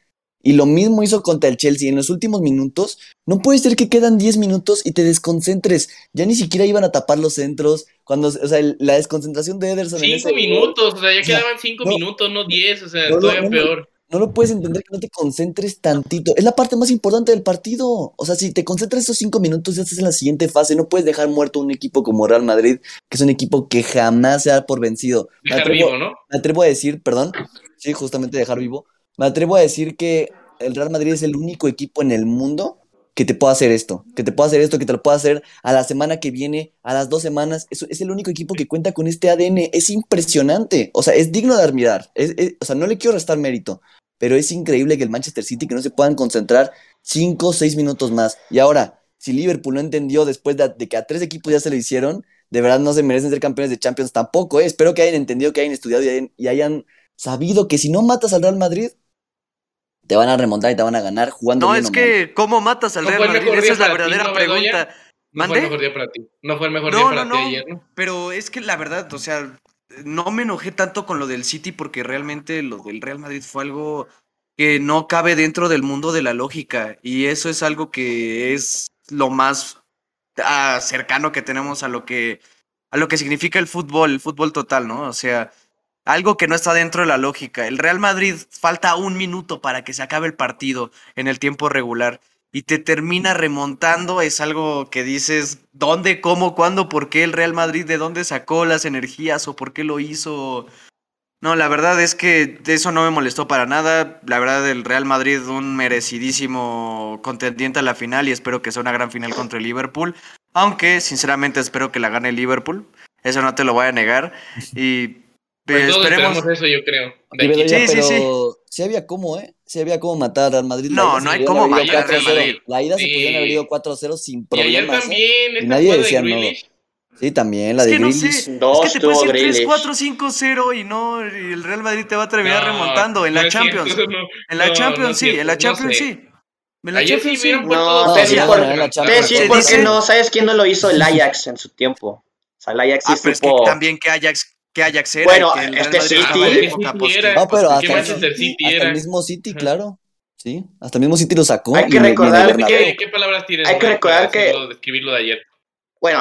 y lo mismo hizo contra el Chelsea en los últimos minutos, no puede ser que quedan 10 minutos y te desconcentres. Ya ni siquiera iban a tapar los centros. Cuando, o sea, el- la desconcentración de Ederson. en Cinco ese- minutos, o sea, ya O sea, quedaban cinco no- minutos, no diez, o sea, no, todavía no. peor. No lo puedes entender que no te concentres tantito. Es la parte más importante del partido. O sea, si te concentras esos cinco minutos, ya estás en la siguiente fase. No puedes dejar muerto un equipo como Real Madrid, que es un equipo que jamás se da por vencido. Me Dejar atrevo, vivo, ¿no? me atrevo a decir, perdón, sí, justamente dejar vivo. Me atrevo a decir que el Real Madrid es el único equipo en el mundo que te pueda hacer esto, que te pueda hacer esto, que te lo pueda hacer a la semana que viene, a las dos semanas. Es, es el único equipo que cuenta con este ADN. Es impresionante. O sea, es digno de admirar. Es- o sea, no le quiero restar mérito, pero es increíble que el Manchester City que no se puedan concentrar cinco o seis minutos más. Y ahora, si Liverpool no entendió después de, de que a tres equipos ya se lo hicieron, de verdad no se merecen ser campeones de Champions tampoco. ¿eh? Espero que hayan entendido, que hayan estudiado y hayan, y hayan sabido que si no matas al Real Madrid, te van a remontar y te van a ganar jugando No, bien es que, ¿cómo matas al No Real fue el Madrid? mejor Esa día es la para ti, verdadera pregunta. No fue el mejor día para ti. No fue el mejor No, día para no, ti no. ayer, ¿no? Pero es que la verdad, o sea, no me enojé tanto con lo del City porque realmente lo del Real Madrid fue algo que no cabe dentro del mundo de la lógica. Y eso es algo que es lo más ah, cercano que tenemos a lo que a lo que significa el fútbol, el fútbol total, ¿no? O sea, algo que no está dentro de la lógica. El Real Madrid falta un minuto para que se acabe el partido en el tiempo regular y te termina remontando, es algo que dices, ¿dónde, cómo, cuándo, por qué el Real Madrid, de dónde sacó las energías o por qué lo hizo? No, la verdad es que eso no me molestó para nada. La verdad, el Real Madrid, un merecidísimo contendiente a la final y espero que sea una gran final contra el Liverpool. Aunque, sinceramente, espero que la gane el Liverpool. Eso no te lo voy a negar. Y Pues eh, todos esperemos. esperamos eso, yo creo. De Sí, aquí. Bedoya, Sí, sí, sí. pero sí había cómo, ¿eh? Sí había cómo matar al Madrid. No, se no hay cómo matar al 4-0. Madrid. La ida se Sí. pudieron haber ido 4-0 sin Y ayer problemas. ¿eh? también, Y esta nadie decía de no. Sí, también, la Es de que no sé. Dos es que te puedes ir 3, Grealish. 4, 5, 0 y no, y el Real Madrid te va a terminar No, remontando en no la cierto, Champions. eso no- En la no, Champions no sí, cierto, en la no Champions sé. sí. En la Ayer sí Champions sí. No, te sí, no, por- no, te decís Se porque dice- no, ¿sabes quién no lo hizo? El Ajax en su tiempo. O sea, el Ajax sí Ah, pero es que también que Ajax, que Ajax era Bueno, que el es que City- época que era. No, pero ¿Qué hasta, Manchester el- City hasta era? el mismo City, claro. Sí, hasta el mismo City lo sacó. Hay que recordar Bernabéu. ¿Qué, qué palabras tienes? Hay que recordar que- describirlo de ayer? Bueno,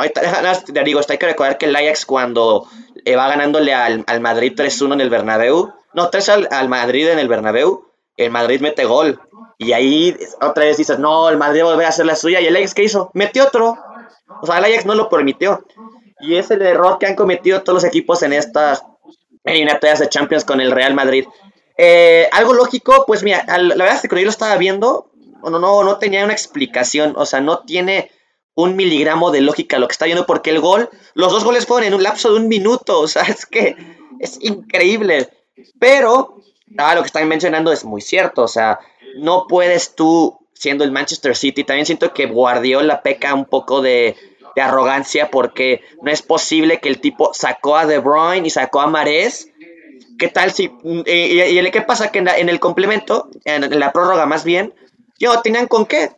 te digo, esto hay que recordar que el Ajax cuando eh, va ganándole al, al Madrid 3-1 en el Bernabéu, no, 3 al, al Madrid en el Bernabéu, el Madrid mete gol. Y ahí otra vez dices, no, el Madrid volver a hacer la suya. ¿Y el Ajax qué hizo? Metió otro. O sea, el Ajax no lo permitió. Y es el error que han cometido todos los equipos en estas eliminatorias de Champions con el Real Madrid. Eh, algo lógico, pues mira, al- la verdad es que cuando yo lo estaba viendo, no, no, no tenía una explicación. O sea, no tiene un miligramo de lógica lo que está viendo, porque el gol, los dos goles fueron en un lapso de un minuto, o sea, es que es increíble. Pero ah, lo que están mencionando es muy cierto. O sea, no puedes tú, siendo el Manchester City, también siento que Guardiola peca un poco de, de arrogancia porque no es posible que el tipo sacó a De Bruyne y sacó a Mares. ¿Qué tal si... Y, y- y qué pasa? Que en, la- en el complemento, en, en la prórroga más bien, yo tenían con qué.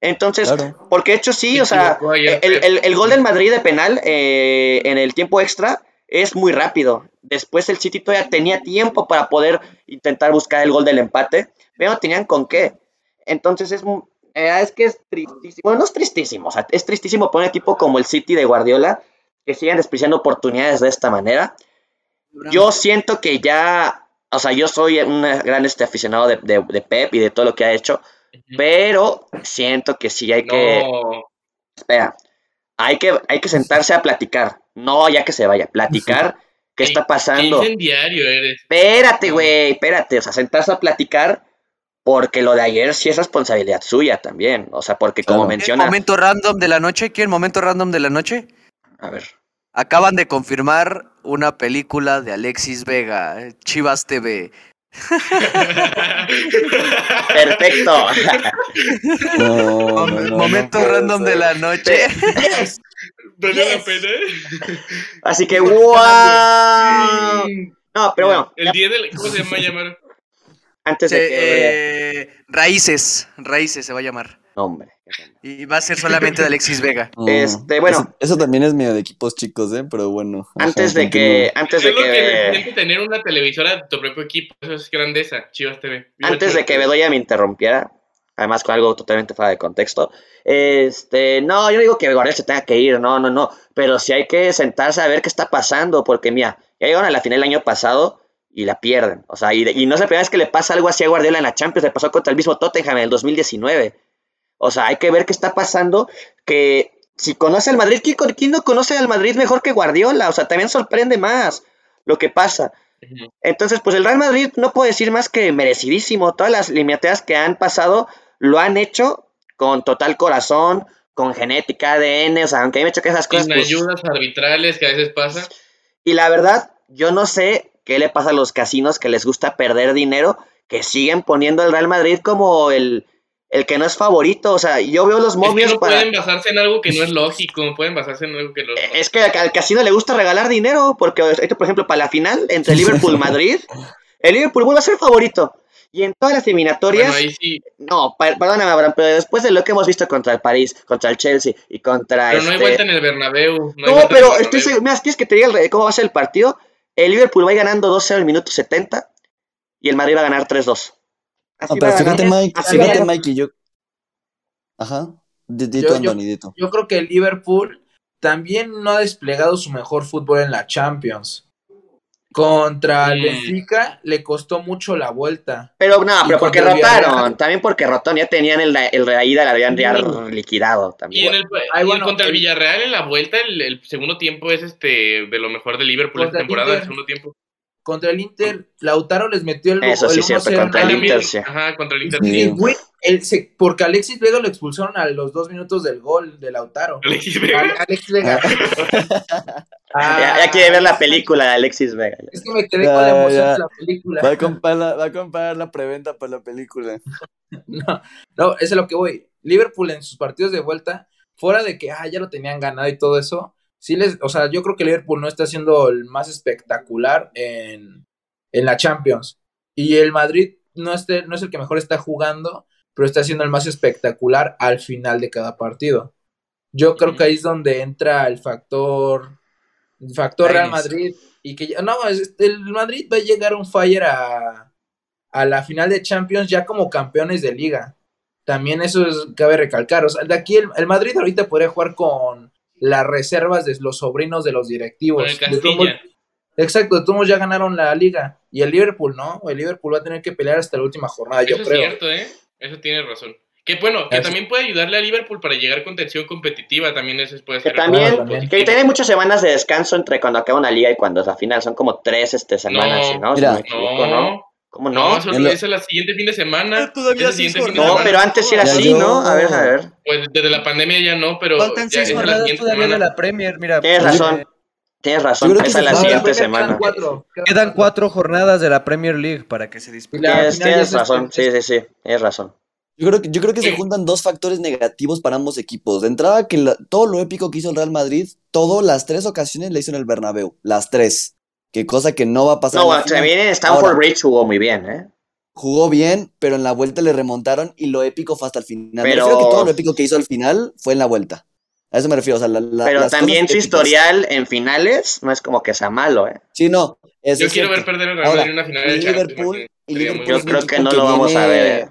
Entonces, Claro. porque de hecho sí, o sea, el, el- el gol del Madrid de penal eh, en el tiempo extra es muy rápido. Después el City todavía tenía tiempo para poder intentar buscar el gol del empate, pero no tenían con qué. Entonces es, eh, es que es tristísimo. Bueno, no es tristísimo, o sea, es tristísimo para un equipo como el City de Guardiola que sigan despreciando oportunidades de esta manera. Yo siento que ya, o sea, yo soy un gran este, aficionado de, de- de Pep y de todo lo que ha hecho, pero siento que sí hay que, No. espera, hay que, hay que sentarse a platicar, no ya que se vaya, platicar qué está Qué pasando. incendiario eres. Espérate, güey, espérate, o sea, sentarse a platicar porque lo de ayer sí es responsabilidad suya también, o sea, porque como Claro. ¿Quieren menciona, momento random de la noche? ¿Quieren momento random de la noche? a ver, Acaban de confirmar una película de Alexis Vega, eh, Chivas TV. perfecto. No, no, no, no momento random de la noche. ¿Valió la Yes. pena? Así que, wow. No, pero bueno, El día del. ¿Cómo se llama llamar? antes de que... eh, Raíces, Raíces se va a llamar. Hombre. Y va a ser solamente de Alexis Vega. No, Este, bueno. Eso, eso también es medio de equipos chicos, ¿eh? Pero bueno. Antes de que, antes Es de que que, tener una televisora de tu propio equipo. Eso es grandeza. Chivas TV. Viva antes de que. Bedoya me interrumpiera, además con algo totalmente fuera de contexto, este, no, yo no digo que Guardiola se tenga que ir, no, no, no, pero sí hay que sentarse a ver qué está pasando, porque mira, ya llegaron a la final el año pasado y la pierden, o sea, y, y no es la primera vez que le pasa algo así a Guardiola en la Champions, le pasó contra el mismo Tottenham en el 2019, o sea, hay que ver qué está pasando, que si conoce al Madrid, ¿quién, quién no conoce al Madrid mejor que Guardiola? O sea, también sorprende más lo que pasa. Entonces, pues el Real Madrid no puedo decir más que merecidísimo. Todas las eliminatorias que han pasado lo han hecho con total corazón, con genética, ADN, o sea, aunque a mí me esas cosas. Sin pues, ayudas arbitrales que a veces pasa. y la verdad, yo no sé qué le pasa a los casinos que les gusta perder dinero, que siguen poniendo al Real Madrid como el, el que no es favorito. O sea, yo veo los Es que momios no para... pueden basarse en algo que no es lógico. Pueden basarse en algo que no es Es que al, casino le gusta regalar dinero, porque por ejemplo, para la final entre Liverpool y Madrid, el Liverpool vuelve a ser favorito. Y en todas las eliminatorias, Bueno, ahí sí. no, per- perdóname, Abraham, pero después de lo que hemos visto contra el París, contra el Chelsea y contra Pero no hay este- vuelta en el Bernabéu. No, No, pero estoy seguro, mira, ¿quieres que te diga el- cómo va a ser el partido? El Liverpool va a ir ganando 2-0 al minuto 70 y el Madrid va a ganar 3-2. Así No, pero va a fíjate. Mike, fíjate, ganar. Mike, y yo. Ajá. Di- di Yo- tú, yo- Andoni, di tú. Yo creo que el Liverpool también no ha desplegado su mejor fútbol en la Champions. Contra el. Benfica le costó mucho la vuelta. Pero no, Y pero porque el rotaron. También porque rotaron. Ya tenían el, el ida, la habían ya liquidado Y, también. en el, Ay, y bueno, contra el el- Villarreal en la vuelta, el, el segundo tiempo es este de lo mejor de Liverpool esta el temporada, el Inter. segundo tiempo. Contra el Inter, Lautaro les metió el Eso sí, el cierto, 1-0 contra el Inter, sí. Ajá, contra el Inter. Sí. Y, güey, el- se- porque Alexis Vega lo expulsaron a los dos minutos del gol de Lautaro. Alexis Vega. Ale- Alexis Vega. Ah, Ya, ya quiere ver la película de Alexis Vega. Es que me quedé con la Ya, emoción ya. de la película. Va a, comprar la, va a comprar la preventa para la película. No, no, eso es lo que voy. Liverpool en sus partidos de vuelta, fuera de que ah, ya lo tenían ganado y todo eso, sí les, o sea, yo creo que Liverpool no está siendo el más espectacular en, en la Champions. Y el Madrid no, esté, no es el que mejor está jugando, pero está siendo el más espectacular al final de cada partido. Yo creo que ahí es donde entra el factor, el factor Real. Madrid. Y que ya- no, el Madrid va a llegar un fire a, a la final de Champions ya como campeones de liga. También eso es, cabe recalcar. O sea, de aquí el, el Madrid ahorita podría jugar con las reservas de los sobrinos de los directivos. Con el De todos exacto, todos ya ganaron la liga. Y el Liverpool no, el Liverpool va a tener que pelear hasta la última jornada, yo es creo. cierto, ¿eh? Eso tiene razón. Que bueno, que también puede ayudarle a Liverpool para llegar con tensión competitiva, también eso puede Que ser. también, algo también. positivo. que tiene muchas semanas de descanso entre cuando acaba una liga y cuando es la final. Son como tres este, semanas, No, ¿sí, ¿no? Mira, no me equivoco, ¿no? No, ¿cómo no, no? lo- es la siguiente fin de semana. Todavía Es el seis siguiente fin de No, semana. pero antes era Ya así, yo- ¿no? A ver, a ver. Pues desde la pandemia ya no, pero Faltan ya seis jornadas todavía de la Premier, mira. Tienes pues, razón. Eh, Tienes razón, Yo creo que esa es la se- No, siguiente quedan semana. cuatro, Quedan cuatro jornadas de la Premier League para que se la Tienes, tienes es razón, sí, sí, sí, tienes razón. Yo creo que, yo creo que se juntan dos factores negativos para ambos equipos. De entrada, que la- todo lo épico que hizo el Real Madrid, todas las tres ocasiones le hizo en el Bernabéu. Las tres. Que cosa que no va a pasar. No, la también en Stanford Ahora, Bridge jugó muy bien, ¿eh? Jugó bien, pero en la vuelta le remontaron y lo épico fue hasta el final. Pero- refiero a que todo lo épico que hizo al final fue en la vuelta. A eso me refiero. O sea, la- la- Pero las también cosas su historial en finales no es como que sea malo, ¿eh? Sí, no. eso Yo es quiero ver perder el Real Madrid en una final de. Liverpool, y Yo creo que no lo vamos a ver, ¿eh?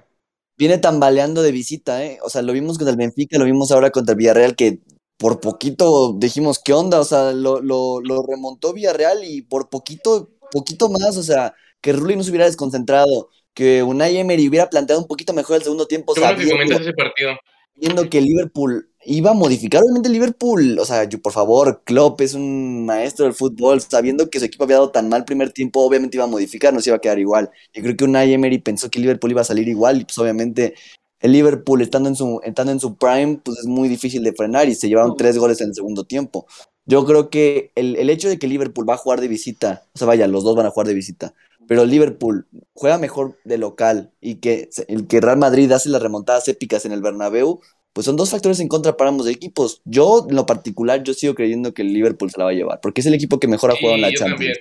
Viene tambaleando de visita, ¿eh? O sea, lo vimos contra el Benfica, lo vimos ahora contra el Villarreal, que por poquito dijimos, ¿qué onda? O sea, lo, lo, lo remontó Villarreal y por poquito, poquito más, o sea, que Rulli no se hubiera desconcentrado, que Unai Emery hubiera planteado un poquito mejor el segundo tiempo, Qué bueno que comentas ese partido. viendo que Liverpool iba a modificar, obviamente Liverpool, o sea, yo, por favor, Klopp es un maestro del fútbol, sabiendo que su equipo había dado tan mal primer tiempo, obviamente iba a modificar, no se iba a quedar igual. Yo creo que Unai Emery pensó que Liverpool iba a salir igual y pues obviamente el Liverpool estando en su, estando en su prime, pues es muy difícil de frenar y se llevaron tres goles en el segundo tiempo. Yo creo que el, el hecho de que Liverpool va a jugar de visita, o sea, vaya, los dos van a jugar de visita, pero Liverpool juega mejor de local y que el que Real Madrid hace las remontadas épicas en el Bernabéu, pues son dos factores en contra para ambos equipos. Yo, en lo particular, yo sigo creyendo que el Liverpool se la va a llevar, porque es el equipo que mejor ha jugado en la yo Champions. también.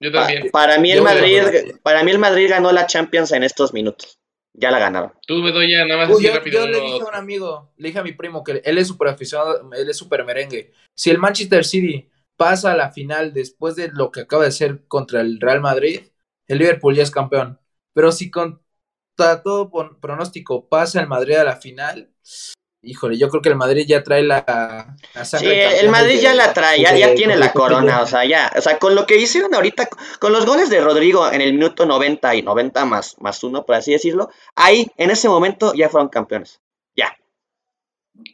Yo Pa- también. para mí el Yo- Madrid, yo- para mí el Madrid ganó la Champions en estos minutos. Ya la ganaron. Tú, Bedoya, nada más Uy, así yo, rápido. yo le dije a un amigo, le dije a mi primo que él es súper aficionado, él es súper merengue. Si el Manchester City pasa a la final después de lo que acaba de hacer contra el Real Madrid, el Liverpool ya es campeón. Pero si contra todo pronóstico pasa el Madrid a la final, híjole, yo creo que el Madrid ya trae la, la Sí, sangre el Madrid ya la trae, ya, ya tiene la corona, o sea, ya, o sea, con lo que hicieron ahorita, con los goles de Rodrigo en el minuto 90 y 90 más, más uno, por así decirlo, ahí, en ese momento, ya fueron campeones. Ya.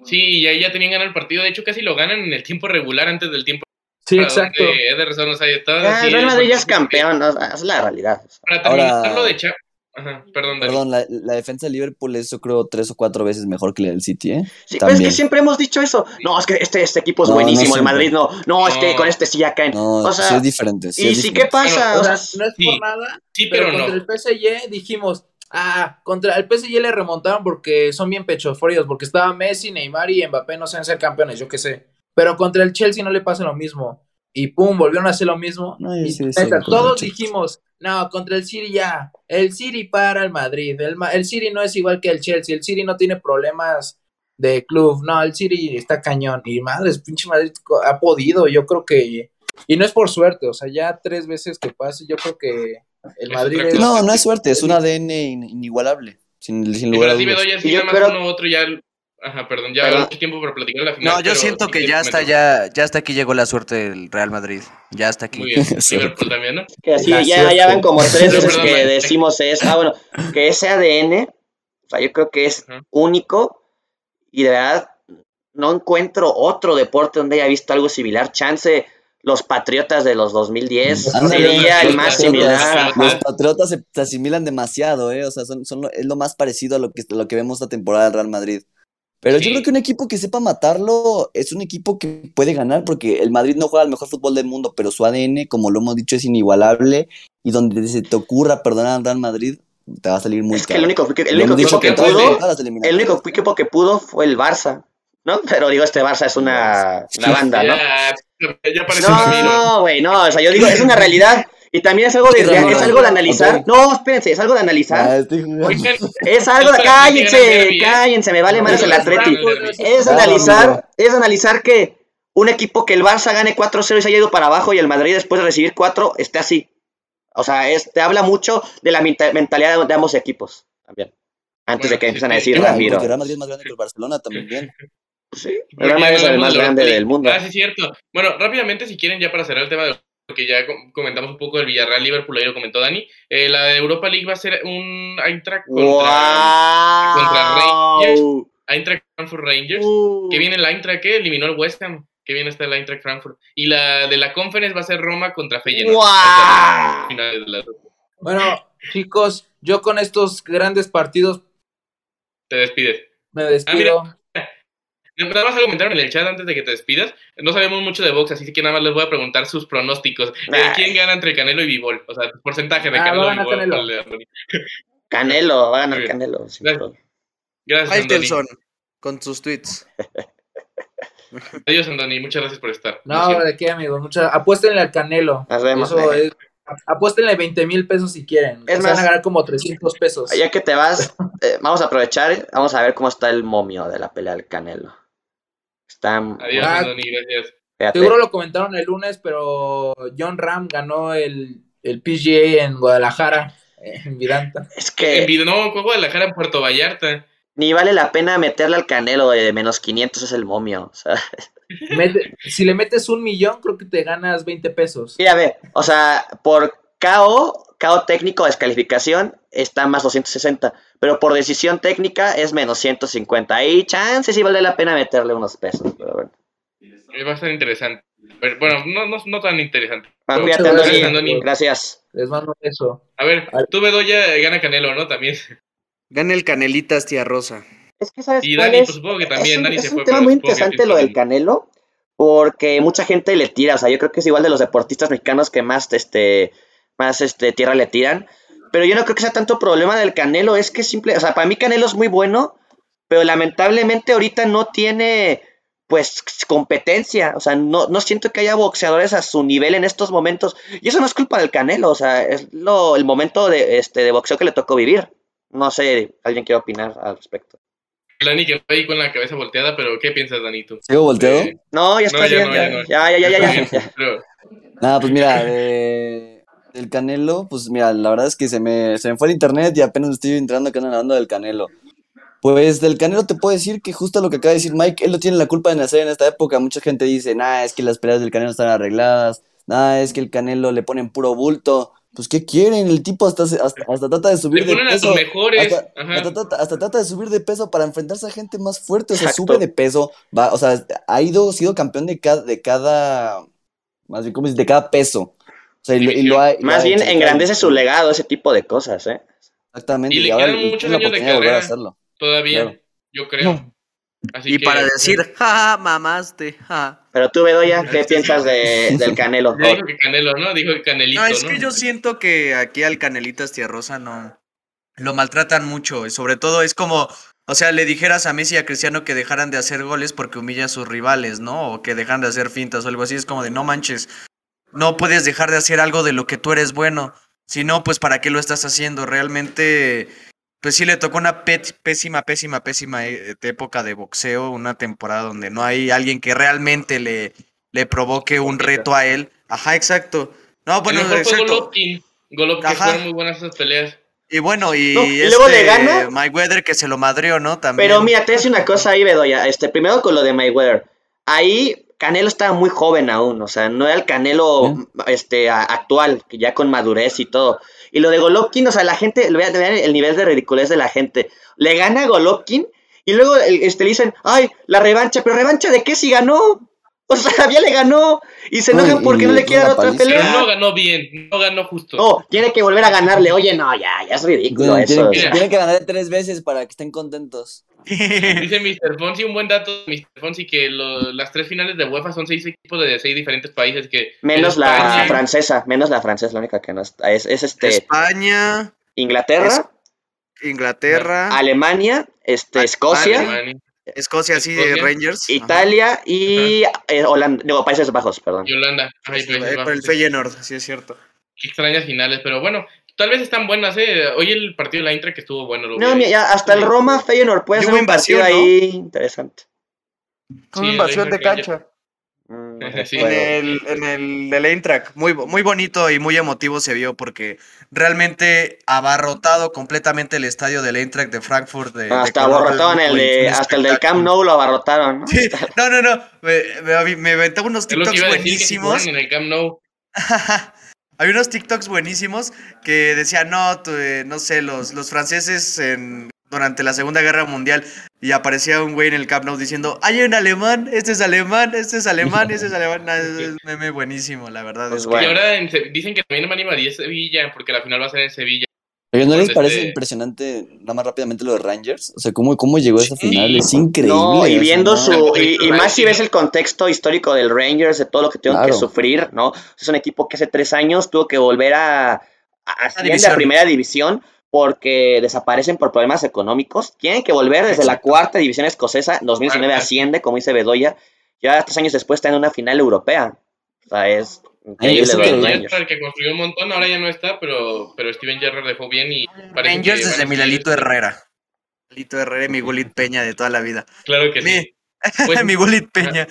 Sí, y ahí ya tenían ganado el partido. De hecho, casi lo ganan en el tiempo regular antes del tiempo. Sí, exacto. Ederson, o sea, estaba Ya, así el Real Madrid ya es campeón, o sea, es la realidad. Para terminar Ahora- lo de Cha- Ajá, perdón. Perdón, la, la defensa de Liverpool es, yo creo, tres o cuatro veces mejor que la del City, ¿eh? Sí, pero es que siempre hemos dicho eso. No, es que este, este equipo es No, no buenísimo, el. Madrid no. No, es que con este sí ya caen. No, o sea, sí es diferente. sí y es sí, ¿qué pasa? O O sea, no es sí. por nada, Sí, pero, pero no. contra el PSG dijimos, ah, contra el PSG le remontaron porque son bien pechos fríos, porque estaba Messi, Neymar y Mbappé no saben ser campeones, yo qué sé. Pero contra el Chelsea no le pasa lo mismo. Y pum, volvieron a hacer lo mismo. No, y todos Chelsea. dijimos, no, contra el City ya. El City para el Madrid. El, Ma- el City no es igual que el Chelsea. El City no tiene problemas de club. No, el City está cañón. Y madres, pinche Madrid ha podido. Yo creo que. Y no es por suerte, o sea, ya tres veces que pase, yo creo que el Madrid es. No, no es suerte, es un ADN in- inigualable. Sin, sin lugar a dudas. Bedoya, sí, Y yo nada más creo- uno u otro ya. Ajá, perdón, ya mucho tiempo para platicar la final. No, yo siento que ya está, ya, ya hasta aquí llegó la suerte del Real Madrid. Ya está aquí. Muy bien. Liverpool también, ¿no? que así La ya, suerte. ya van como tres veces que decimos eso. Ah, bueno, que ese ADN, o sea, yo creo que es Ajá. único y de verdad no encuentro otro deporte donde haya visto algo similar. Chance, los Patriotas de los 2010 Ándale, sería el más similar. Los patriotas se, se asimilan demasiado, ¿eh? O sea, son, son lo- es lo más parecido a lo que, lo que vemos esta temporada del Real Madrid. Pero yo creo que un equipo que sepa matarlo es un equipo que puede ganar porque el Madrid no juega el mejor fútbol del mundo, pero su ADN, como lo hemos dicho, es inigualable y donde se te ocurra perdonar al Real Madrid, te va a salir muy Es que caro. el único, el único equipo que todas- pudo- el único equipo que pudo fue el Barça, ¿no? Pero digo, este Barça es una, una banda, ¿no? Ya, ya parece. No, güey, no, o sea, yo digo, es una realidad. Y también es algo de, Es Ramiro. es algo de analizar. Ok. No, espérense, es algo de analizar. Ah, estoy Es algo de. Cállense, cállense, me vale más el Atleti. Es analizar, es analizar que un equipo que el Barça gane 4-0 y se haya ido para abajo y el Madrid después de recibir 4 esté así. O sea, es, te habla mucho de la menta- mentalidad de, de ambos equipos también. Antes Bueno, de que empiecen a decir Ramiro. porque el Real Madrid es más grande que el Barcelona también. Pues sí, el Real Madrid es el más de grande del mundo. Ah, sí, es cierto. Bueno, rápidamente, si quieren, ya para cerrar el tema de porque ya com- comentamos un poco del Villarreal Liverpool, ahí lo comentó Dani. Eh, la de Europa League va a ser un Eintracht contra, contra Rangers. Eintracht Frankfurt Rangers. Uh. Que viene el Eintracht que eliminó el West Ham. Que viene está el Eintracht Frankfurt. Y la de la Conference va a ser Roma contra Feyenoord. ¡Guau! Hasta la final de la- Bueno, chicos, yo con estos grandes partidos Te despides. me despido. Nada Nada más algo comentaron en el chat antes de que te despidas. No sabemos mucho de box, así que nada más les voy a preguntar sus pronósticos. Eh, Ay. ¿Quién gana entre Canelo y Bivol? O sea, porcentaje de Ah, Canelo va a y Bivol. Canelo. Va a ganar. Canelo. Gracias. Gracias. Faitelson, con sus tweets. Adiós, Andoni. Muchas gracias por estar. No. ¿de qué, amigos? Mucha... Apuéstenle al Canelo. Nos vemos. Eso es... Apuéstenle 20 mil pesos si quieren. Es Se van más- a ganar como 300 pesos. Ya que te vas, eh, vamos a aprovechar, vamos a ver cómo está el momio de la pelea del Canelo. Está... Adiós, Ah. Gracias. fíjate. Seguro lo comentaron el lunes, pero John Ram ganó el, el PGA en Guadalajara, eh, en Vidanta. Es En que video, no, con Guadalajara en Puerto Vallarta. ni vale la pena meterle al Canelo de menos 500 es el momio. O sea, Mete- si le metes un millón, creo que te ganas 20 pesos. mira, ve, o sea, por KO, KO técnico, descalificación, está más 260. Pero por decisión técnica es menos 150. Ahí, chance, sí vale la pena meterle unos pesos. Pero bueno. Va a estar interesante. Pero, bueno, no, no, no tan interesante. Cuídate, gracias, Andoni. Gracias. Les mando eso. A ver, tú, Bedoya, gana Canelo, ¿no? También. Gana el Canelitas, tía Rosa. Es que, ¿sabes Y Dani, es? pues supongo que también. es un, Dani es se un fue. tema muy interesante lo del. Canelo, porque mucha gente le tira, o sea, yo creo que es igual de los deportistas mexicanos que más, este, más, este, tierra le tiran, pero yo no creo que sea tanto problema del Canelo, es que simple, o sea, para mí Canelo es muy bueno, pero lamentablemente ahorita no tiene, pues, competencia, o sea, no, no siento que haya boxeadores a su nivel en estos momentos, y eso no es culpa del Canelo, o sea, es lo, el momento de, este, de boxeo que le tocó vivir. No sé, ¿alguien quiere opinar al respecto? Dani que está ahí con la cabeza volteada, pero ¿qué piensas, Dani, tú? ¿Sigo volteado? Eh, No, ya No, está ya bien, no, ya, ya no. ya, ya, ya, ya, ya, Nada, pues mira, de- del Canelo, pues mira, la verdad es que se me, se me fue el internet y apenas estoy enterando que andan hablando del Canelo. Pues del Canelo te puedo decir que justo lo que acaba de decir Mike, él no tiene la culpa de nacer en esta época. Mucha gente dice, nah, es que las peleas del Canelo están arregladas, nah, es que el Canelo le ponen puro bulto. Pues, ¿qué quieren? El tipo hasta, hasta, hasta trata de subir Le de a peso. sus mejores. Hasta, hasta trata, hasta trata de subir de peso para enfrentarse a gente más fuerte. O sea, Exacto. sube de peso. Va, o sea, ha ido, sido campeón de cada, de cada, más bien, ¿cómo? De cada peso. O sea, y, lo- y lo ha- y lo Más ha bien hecho. engrandece su legado, ese tipo de cosas, ¿eh? Exactamente. Y le ahora quedan muchos años de oportunidad volver a carrera. hacerlo. Todavía, Claro. yo creo. Así Y que- para decir, ja, mamaste, ja. Pero tú, Bedoya, ¿qué piensas de, del Canelo? Dijo que Canelo, ¿no? Dijo que Canelito, No, ¿no? es que yo siento que aquí al Canelitas Tía Rosa no lo maltratan mucho. Y sobre todo es como, o sea, le dijeras a Messi y a Cristiano que dejaran de hacer goles porque humilla a sus rivales, ¿no? O que dejan de hacer fintas o algo así. Es como de no manches, no puedes dejar de hacer algo de lo que tú eres bueno. Si no, pues ¿para qué lo estás haciendo? Realmente, pues sí le tocó una pésima, pésima, pésima eh, época de boxeo, una temporada donde no hay alguien que realmente le, le provoque un reto a él. Ajá, exacto. No, bueno, el mejor fue exacto. Golovkin. Golovkin Ajá. fueron muy buenas esas peleas. Y bueno, y, No, y luego le gana. Mayweather que se lo madrió, ¿no? También. Pero mira, te voy a decir una cosa ahí, Bedoya. Este, primero con lo de Mayweather. Ahí Canelo estaba muy joven aún, o sea, no era el Canelo este, a- actual, que ya con madurez y todo. Y lo de Golovkin, o sea, la gente, vean vean el nivel de ridiculez de la gente. Le gana a Golovkin y luego este, le dicen, ay, la revancha, pero revancha de qué si ganó? O sea, ya le ganó y se No, enojan porque y no le quiere dar otra. Pero pelea. no ganó bien, no ganó justo. No, tiene que volver a ganarle. Oye, no, ya, ya es ridículo Tienen, eso. tienen- tienen que ganar tres veces para que estén contentos. Dice Mr. Fonsi, un buen dato, Mr. Fonsi, que lo- las tres finales de UEFA son seis equipos de seis diferentes países. que Menos en la francesa, menos la francesa, la única que no está. Es, es este España, Inglaterra, Inglaterra, Alemania, este, Ah, Escocia, Alemania Escocia, sí, de Escocia, Rangers. ajá. Italia y eh, Holanda, digo, Países Bajos, perdón. y Holanda. Ay, Sí, Países Bajos, con el sí. Feyenoord, sí es cierto. Qué extrañas finales, pero bueno, tal vez están buenas, ¿eh? Hoy el partido de la Intra que estuvo bueno. Lo No, mira, ya hasta el Roma Feyenoord puede ser hubo un partido invasión, ¿no? ahí interesante. Sí, invasión de cancha. Sí. En el, en el del Eintracht, muy, bo- muy bonito y muy emotivo se vio porque realmente abarrotado completamente el estadio del Eintracht de Frankfurt. De, de hasta color abarrotaron el de, hasta el del Camp. Nou lo abarrotaron, ¿no? Sí, no, no, no, me, me, me aventaba unos TikToks buenísimos. en el Camp Nou. Había unos TikToks buenísimos que decían, no, tú, eh, no sé, los, los franceses en, durante la Segunda Guerra Mundial y aparecía un güey en el Camp Nou diciendo, hay un alemán, este es alemán, este es alemán, este es alemán. Nah, es un meme buenísimo, la verdad. Pues es que- bueno. Y ahora en Se- dicen que también van a invadir Sevilla, porque la final va a ser en Sevilla. Oye, ¿no les parece este- impresionante, nada más rápidamente, lo de Rangers? O sea, ¿cómo, cómo llegó a esa Sí. final? Es increíble. No, y viendo no. su. Y, y más si ves el contexto histórico del Rangers, de todo lo que tuvieron que sufrir, ¿no? Es un equipo que hace tres años tuvo que volver a. a, a división. primera división porque desaparecen por problemas económicos. Tienen que volver desde la cuarta división escocesa. 2019 Cuarta. asciende, como dice Bedoya. Ya tres años después está en una final europea. O sea, es increíble. Rangers. Gerrard, que construyó un montón, ahora ya no está, pero, pero Steven Gerrard dejó bien y parece Rangers que desde Milalito Herrera. Milalito Herrera y mi Gulit Peña de toda la vida. Claro que sí. Mi, Pues, mi Gulit Peña.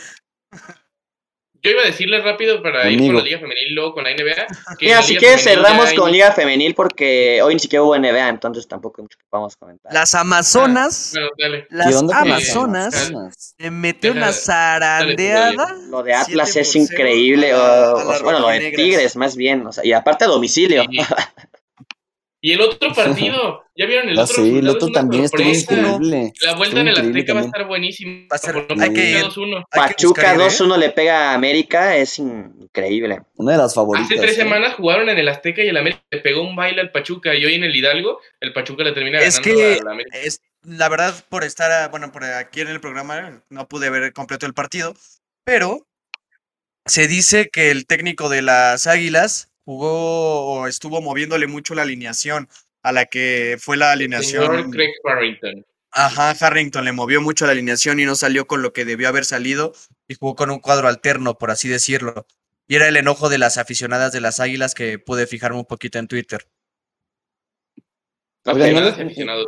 Yo iba a decirles rápido para ir Amigo. con la Liga Femenil y luego con la NBA. que Mira, la si Liga quieres Femenil cerramos ya con hay- Liga Femenil porque hoy ni siquiera hubo NBA, entonces tampoco hay mucho que podamos comentar. Las Amazonas. Bueno, dale. ¿Qué Las Amazonas le metió una zarandeada. Lo de Atlas 7 es por 0 increíble. a o- a o- bueno, lo de. Tigres, más bien. O sea, y aparte a domicilio. Sí. Y el otro partido, ¿ya vieron el Ya otro? sé, el otro también estuvo sorpresa. increíble. La vuelta en el Azteca va a estar buenísima. Va a ser- hay que- 2-1. Hay que Pachuca buscar, ¿eh? 2-1 le pega a América, es increíble. Una de las favoritas. Hace tres ¿eh? semanas jugaron en el Azteca y el América le pegó un baile al Pachuca y hoy en el Hidalgo el Pachuca le termina Es ganando que- a la América. Es, la verdad, por estar, a- bueno, por aquí en el programa, no pude ver completo el partido, pero se dice que el técnico de las Águilas jugó o estuvo moviéndole mucho la alineación a la que fue la Señor alineación. Craig Farrington. Ajá, Harrington le movió mucho la alineación y no salió con lo que debió haber salido y jugó con un cuadro alterno, por así decirlo. Y era el enojo de las aficionadas de las Águilas que pude fijarme un poquito en Twitter. No Oigan, sé, ¿no gracias, les- aficionados.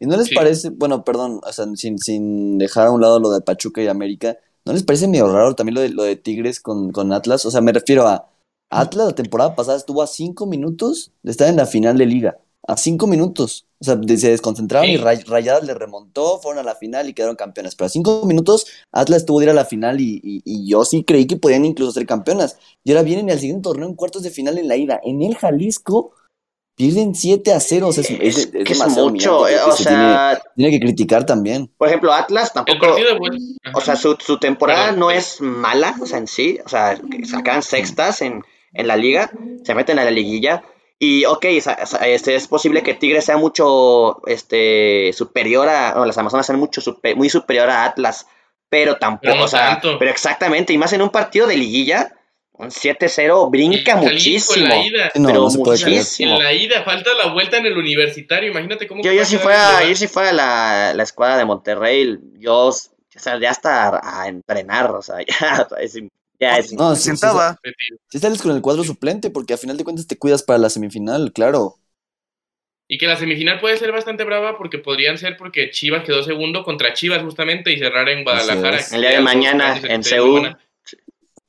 ¿Y no les Sí. parece, bueno, perdón, o sea, sin, sin dejar a un lado lo de Pachuca y América, ¿no les parece medio raro también lo de, lo de Tigres con, con Atlas? O sea, me refiero a Atlas la temporada pasada estuvo a cinco minutos de estar en la final de liga. A cinco minutos. O sea, se desconcentraron y. Ray- Rayadas le remontó, fueron a la final y quedaron campeonas. Pero a cinco minutos Atlas tuvo de ir a la final y, y- y yo sí creí que podían incluso ser campeonas. Y ahora vienen al siguiente torneo en cuartos de final en la ida. En el Jalisco pierden 7 a 0. O sea, es, es- Es, es que es demasiado mucho. eh, o se sea, tiene que criticar también. por ejemplo, Atlas tampoco. O sea, su, su temporada no es mala, o sea, en sí. O sea, sacan sextas en, en la liga, se meten a la liguilla. Y, ok, este, es posible que Tigres sea mucho este, superior a. O las Amazonas sean mucho, supe- muy superior a Atlas. Pero tampoco, no o sea, tanto. pero exactamente. Y más en un partido de liguilla, un 7-0 brinca muchísimo. En la ida. No, pero no se puede creer. muchísimo. En la ida, falta la vuelta en el universitario. Imagínate cómo. Yo, yo si fuera, yo si fuera la, la escuadra de Monterrey, yo o sea, ya hasta a entrenar, o sea, ya, o sea, es, ya es- No, sentaba. Si sales con el cuadro suplente, porque a final de cuentas te cuidas para la semifinal, claro. Y que la semifinal puede ser bastante brava porque podrían ser porque Chivas quedó segundo contra Chivas justamente y cerrar en Guadalajara. El día de mañana en Seúl.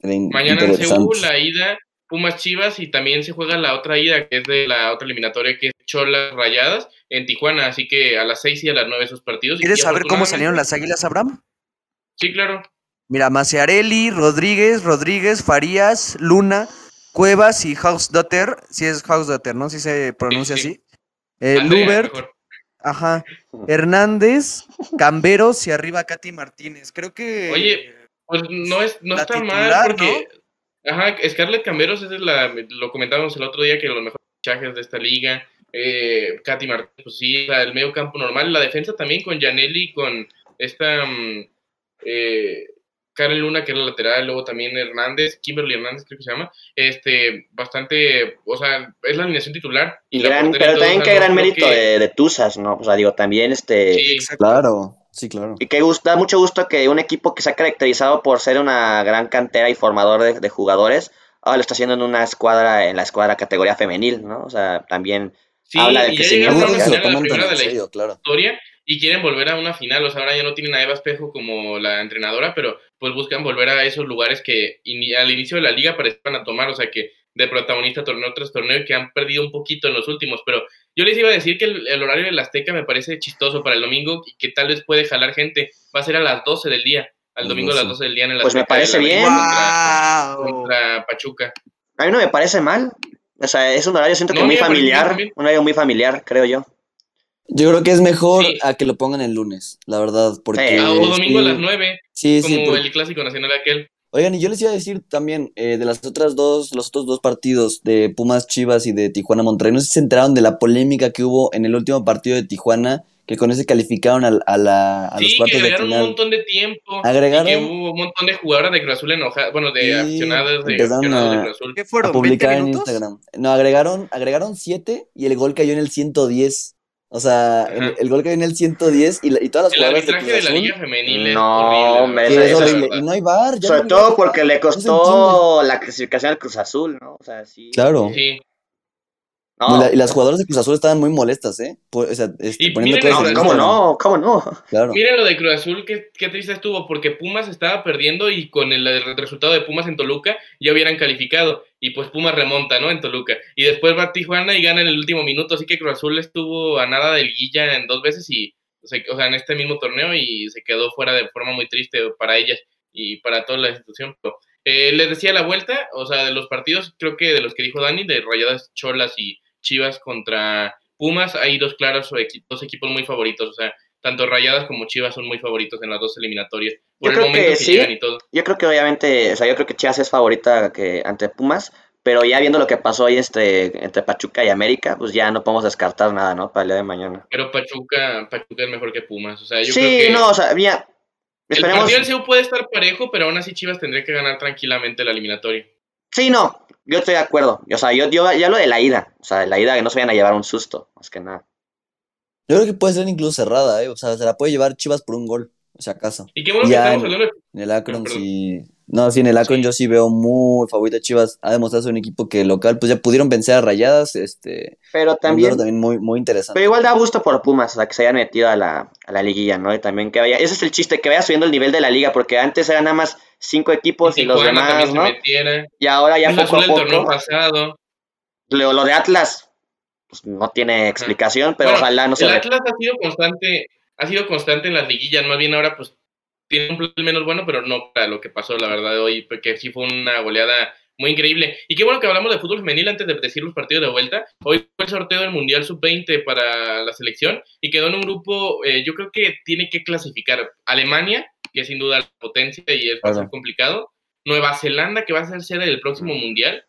Mañana en. Seúl, la ida, Pumas Chivas y también se juega la otra ida que es de la otra eliminatoria que es Cholas Rayadas en Tijuana. Así que a las 6 y a las 9 esos partidos. ¿Quieres saber cómo salieron las Águilas, Abraham? Sí, claro. Mira, Maciarelli, Rodríguez, Rodríguez, Farías, Luna, Cuevas y Hausdotter. Si es Hausdotter, ¿no? Si se pronuncia Sí, sí. así. Eh, Lubert, ajá. Hernández, Camberos y arriba Katy Martínez. Creo que. Oye, Pues no, es, no está titular, mal porque. Ajá, Scarlett Camberos es la, lo comentábamos el otro día que los mejores fichajes de esta liga. Eh, Katy Martínez, pues sí, o sea, el medio campo normal. La defensa también con Janelli, con esta mm, eh, Karen Luna, que es la lateral, luego también Hernández, Kimberly Hernández, creo que se llama. Este, bastante, o sea, es la alineación titular. Y la gran, pero también qué gran mérito que- de, de Tuzas, ¿no? O sea, digo, también este... Sí, Exacto. Claro, sí, claro. Y que gusta, da mucho gusto que un equipo que se ha caracterizado por ser una gran cantera y formador de, de jugadores, ahora lo está haciendo en una escuadra, en la escuadra categoría femenil, ¿no? O sea, también sí, habla de y que ya sí, llegaron a Algunos una que se lo final, a la toman tan primera en de la serio, claro. historia y quieren volver a una final. O sea, ahora ya no tienen a Eva Espejo como la entrenadora, pero pues buscan volver a esos lugares que al inicio de la liga parecían a tomar, o sea, que de protagonista torneo tras torneo y que han perdido un poquito en los últimos. Pero yo les iba a decir que el, el horario del Azteca me parece chistoso para el domingo y que tal vez puede jalar gente. Va a ser a las 12 del día, al domingo a las 12. 12 del día en el Pues me Azteca parece bien. Contra, ¡Wow! contra Pachuca. a mí no me parece mal. O sea, es un horario, siento que No, muy mira, familiar, un horario muy familiar, creo yo. Yo creo que es mejor Sí. a que lo pongan el lunes, la verdad, porque... Sí. O domingo a las 9, Sí, como sí, porque- el clásico nacional aquel. Oigan, y yo les iba a decir también eh, de las otras dos, los otros dos partidos de Pumas Chivas y de Tijuana Monterrey, no sé si se enteraron de la polémica que hubo en el último partido de Tijuana, que con ese calificaron a, a la, a los Sí, que cuartos de agregaron un montón de tiempo. Agregaron- Y que hubo un montón de jugadoras de Cruz Azul enojadas, bueno, de Sí, aficionadas de, empezaron aficionados de a- Cruz Azul. ¿Qué a fueron? ¿20 publicar en? Instagram. No, agregaron, agregaron 7 y el gol cayó en el 110. O sea, el, gol cayó en el 110 y, la- y todas las El jugadoras de arbitraje Cruz de la. Liga Femenil es No, horrible. Sí, es. Y no hay bar. ya Sobre no hay todo porque le No costó la clasificación al Cruz Azul, ¿no? O sea, sí. Claro. Sí. No, Y, la- y las jugadoras de Cruz Azul estaban muy molestas, ¿eh? Por- o sea, este, Y poniendo miren no, ¿cómo no? ¿Cómo no? Claro. Miren lo de Cruz Azul, qué, qué triste estuvo, porque Pumas estaba perdiendo y con el, el resultado de Pumas en Toluca ya hubieran calificado. Y pues Pumas remonta, ¿no? En Toluca. Y después va Tijuana y gana en el último minuto. Así que Cruz Azul estuvo a nada del Guilla en dos veces y, o sea, en este mismo torneo y se quedó fuera de forma muy triste para ellas y para toda la institución. Pero, eh, les decía la vuelta, o sea, de los partidos, creo que de los que dijo Dani, de Rayadas Cholas y Chivas contra Pumas, hay dos claros dos equipos muy favoritos. O sea, tanto Rayadas como Chivas son muy favoritos en las dos eliminatorias. Por Yo el creo momento que que, sí. llegan y todo. Yo creo que obviamente, o sea, yo creo que Chivas es favorita que ante Pumas, pero ya viendo lo que pasó ahí este, entre Pachuca y América, pues ya no podemos descartar nada, ¿no? Para el día de mañana. Pero Pachuca, Pachuca es mejor que Pumas. O sea, yo sí, creo que no, o sea, mira, el esperemos. partido del CEU puede estar parejo, pero aún así Chivas tendría que ganar tranquilamente la eliminatoria. Sí, no, yo estoy de acuerdo. O sea, yo, yo ya lo de la ida, o sea, la ida que no se vayan a llevar un susto, más que nada. Yo creo que puede ser incluso cerrada, ¿eh? O sea, se la puede llevar Chivas por un gol, o sea, acaso. Y qué bueno Ya que estamos en- hablando de En el Akron perdón. sí. No, sí, en el Akron Sí. yo sí veo muy favorita a Chivas. Ha demostrado ser un equipo que local, pues ya pudieron vencer a Rayadas. Este, Pero un también, duelo también muy, muy interesante. pero igual da gusto por Pumas, o sea, que se hayan metido a la, a la liguilla, ¿no? Y también que vaya, ese es el chiste, que vaya subiendo el nivel de la liga, porque antes eran nada más cinco equipos y, los demás, ¿no? Y ahora ya poco a Azul el torneo poco, pasado. lo, lo de Atlas, pues no tiene explicación, pero Bueno, ojalá no se el Atlas ha sido constante, ha sido constante en las liguillas, más bien ahora pues tiene un plan menos bueno, pero no para lo que pasó, la verdad, hoy, porque sí fue una goleada muy increíble. Y qué bueno que hablamos de fútbol femenil antes de decir los partidos de vuelta. Hoy fue el sorteo del Mundial Sub-20 para la selección y quedó en un grupo, eh, yo creo que tiene que clasificar Alemania, que es sin duda la potencia y es va a ser Claro. complicado. Nueva Zelanda, que va a ser sede del próximo Mundial,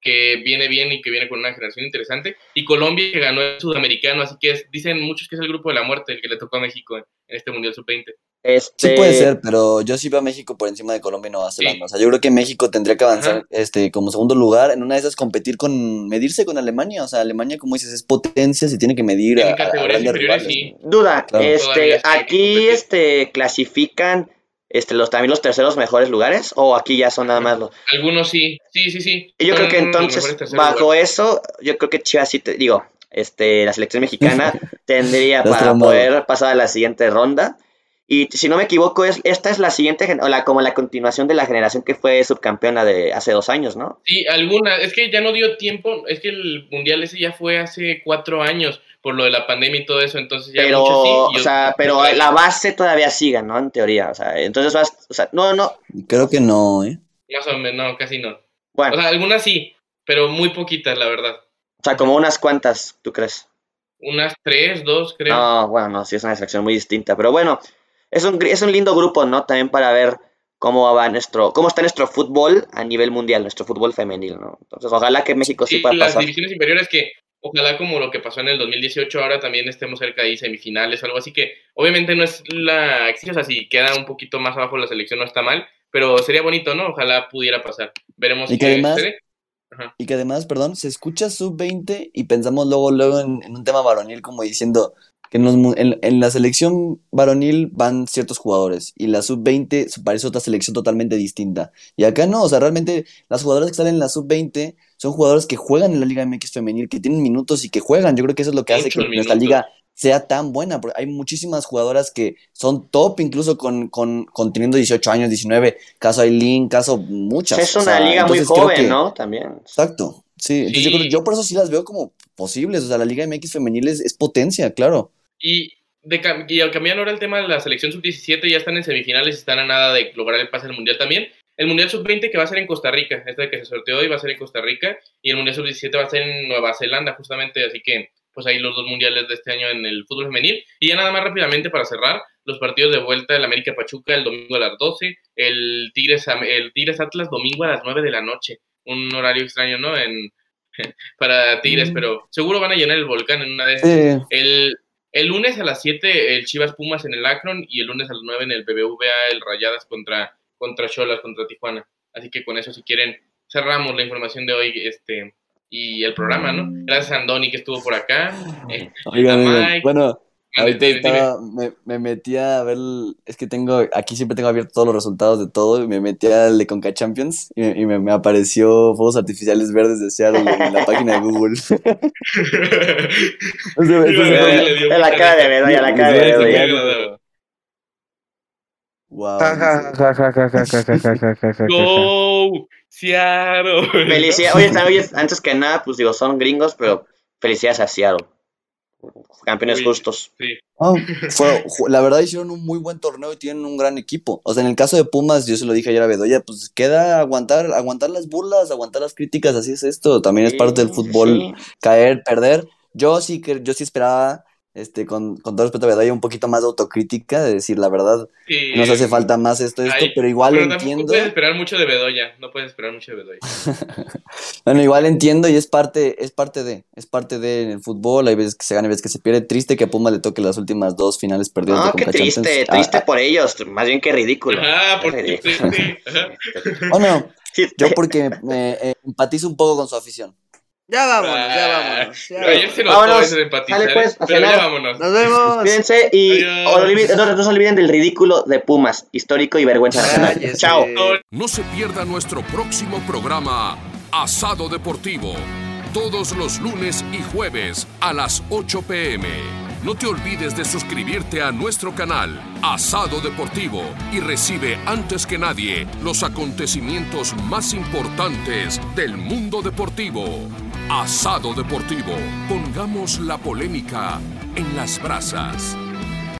que viene bien y que viene con una generación interesante. Y Colombia, que ganó el sudamericano, así que es- dicen muchos que es el grupo de la muerte el que le tocó a México en, en este Mundial Sub-20. Este, Sí puede ser, pero yo sí veo a México por encima de Colombia y Nueva Zelanda. Sí. O sea, yo creo que México tendría que avanzar Ajá. este, como segundo lugar. En una de esas competir con, medirse con Alemania. O sea, Alemania, como dices, es potencia, se tiene que medir a, En a- a categorías inferiores, rivales. sí. Duda, Claro. este, aquí este, clasifican este, los, también los terceros mejores lugares o aquí ya son nada más los... Algunos sí, sí, sí, sí. Y yo creo que entonces, bajo eso, yo creo que Chivas sí, te, digo, este, la selección mexicana tendría para poder pasar a la siguiente ronda. Y si no me equivoco, es, esta es la siguiente, o la, como la continuación de la generación que fue subcampeona de hace dos años, ¿no? Sí, alguna. Es que ya no dio tiempo. Es que el Mundial ese ya fue hace cuatro años por lo de la pandemia y todo eso. Entonces ya Pero, muchos sí. o sea, no. pero la base todavía sigue, ¿no? En teoría, o sea, entonces vas, o sea, no, no, Creo que no, ¿eh? Más o menos, no, casi no. bueno, O sea, algunas sí, pero muy poquitas, la verdad. o sea, como unas cuantas, ¿tú crees? Unas tres, dos, creo. No, bueno, no, sí es una selección muy distinta, pero bueno, es un, gr- es un lindo grupo, ¿no? También para ver cómo va nuestro, cómo está nuestro fútbol a nivel mundial, nuestro fútbol femenil, ¿no? Entonces, ojalá que México sí, Sí, pueda las pasar. divisiones inferiores que ojalá como lo que pasó en el 2018 ahora también estemos cerca de semifinales o algo así que obviamente no es la o sea, si queda un poquito más abajo la selección no está mal, pero sería bonito, ¿no? Ojalá pudiera pasar. Veremos Y que además-. Ajá. Y que además, perdón, se escucha sub-20 y pensamos luego, luego en, en un tema varonil como diciendo que en, los mu- en, en la selección varonil van ciertos jugadores y la sub-20 se parece otra selección totalmente distinta. Y acá no, o sea, realmente las jugadoras que salen en la sub-20 son jugadores que juegan en la Liga MX femenil, que tienen minutos y que juegan. Yo creo que eso es lo que hace que Muchos nuestra minutos. liga sea tan buena, porque hay muchísimas jugadoras que son top incluso con, con, con teniendo 18 años, 19, caso Aileen, caso muchas. Es o una sea, liga muy joven, que- ¿no? También. Exacto. Sí, entonces yo, creo- yo por eso sí las veo como posibles. O sea, la Liga MX femenil es, es potencia, claro. Y, de, cam- y al cambiar ahora el tema de la selección sub-17 ya están en semifinales y están a nada de lograr el pase al Mundial también. El Mundial sub-20 que va a ser en Costa Rica, este que se sorteó hoy va a ser en Costa Rica y el Mundial sub-17 va a ser en Nueva Zelanda justamente, así que pues ahí los dos mundiales de este año en el fútbol femenil. Y ya nada más rápidamente para cerrar, los partidos de vuelta del América Pachuca el domingo a las 12, el Tigres, el Tigres Atlas domingo a las 9 de la noche. Un horario extraño, ¿no? En, para Tigres, pero seguro van a llenar el volcán en una de esas. El, el lunes a las 7 el Chivas Pumas en el Akron y el lunes a las 9 en el BBVA el Rayadas contra contra Cholas, contra Tijuana. Así que con eso si quieren cerramos la información de hoy este y el programa, ¿no? Gracias a Andoni que estuvo por acá. Eh, bueno, Ahorita estaba, me, me metí a ver, es que tengo, aquí siempre tengo abierto todos los resultados de todo, y me metí al de Conca Champions y, me, me, apareció fuegos artificiales verdes de Seattle en la página de Google. En la cara de Bedoya, la cara de Bedoya. Wow. Go, Seattle. Felicidades. Oye, oye, antes que nada, pues digo, son gringos, pero felicidades a Seattle. Campeones justos. Ah, la verdad hicieron un muy buen torneo y tienen un gran equipo. O sea, en el caso de Pumas, yo se lo dije ayer a Bedoya, pues queda aguantar, aguantar las burlas, aguantar las críticas, así es esto. También es parte del fútbol, caer, perder. Yo sí que yo sí esperaba este, con, con todo respeto a Bedoya, un poquito más de autocrítica, de decir la verdad, nos hace falta más esto, esto, pero igual pero entiendo. No puedes esperar mucho de Bedoya, no puedes esperar mucho de Bedoya. bueno, igual entiendo y es parte, es parte de, es parte de en el fútbol, hay veces que se gana, hay veces que se pierde. Triste que a Puma le toque las últimas dos finales perdidas. No, qué triste, triste ah, por ellos, más bien que ridículo. Ah, porque Bueno, yo porque me eh, empatizo un poco con su afición. Ya vámonos, ya ah, vámonos. Ya Ayer se de empatizar. Pues, pero ya vámonos. Nos vemos. Cuídense y no, no, se olviden del ridículo de Pumas, histórico y vergüenza nacional. Chao. No se pierda nuestro próximo programa, Asado Deportivo, todos los lunes y jueves a las 8 pm. No te olvides de suscribirte a nuestro canal Asado Deportivo y recibe antes que nadie los acontecimientos más importantes del mundo deportivo. Asado Deportivo. Pongamos la polémica en las brasas.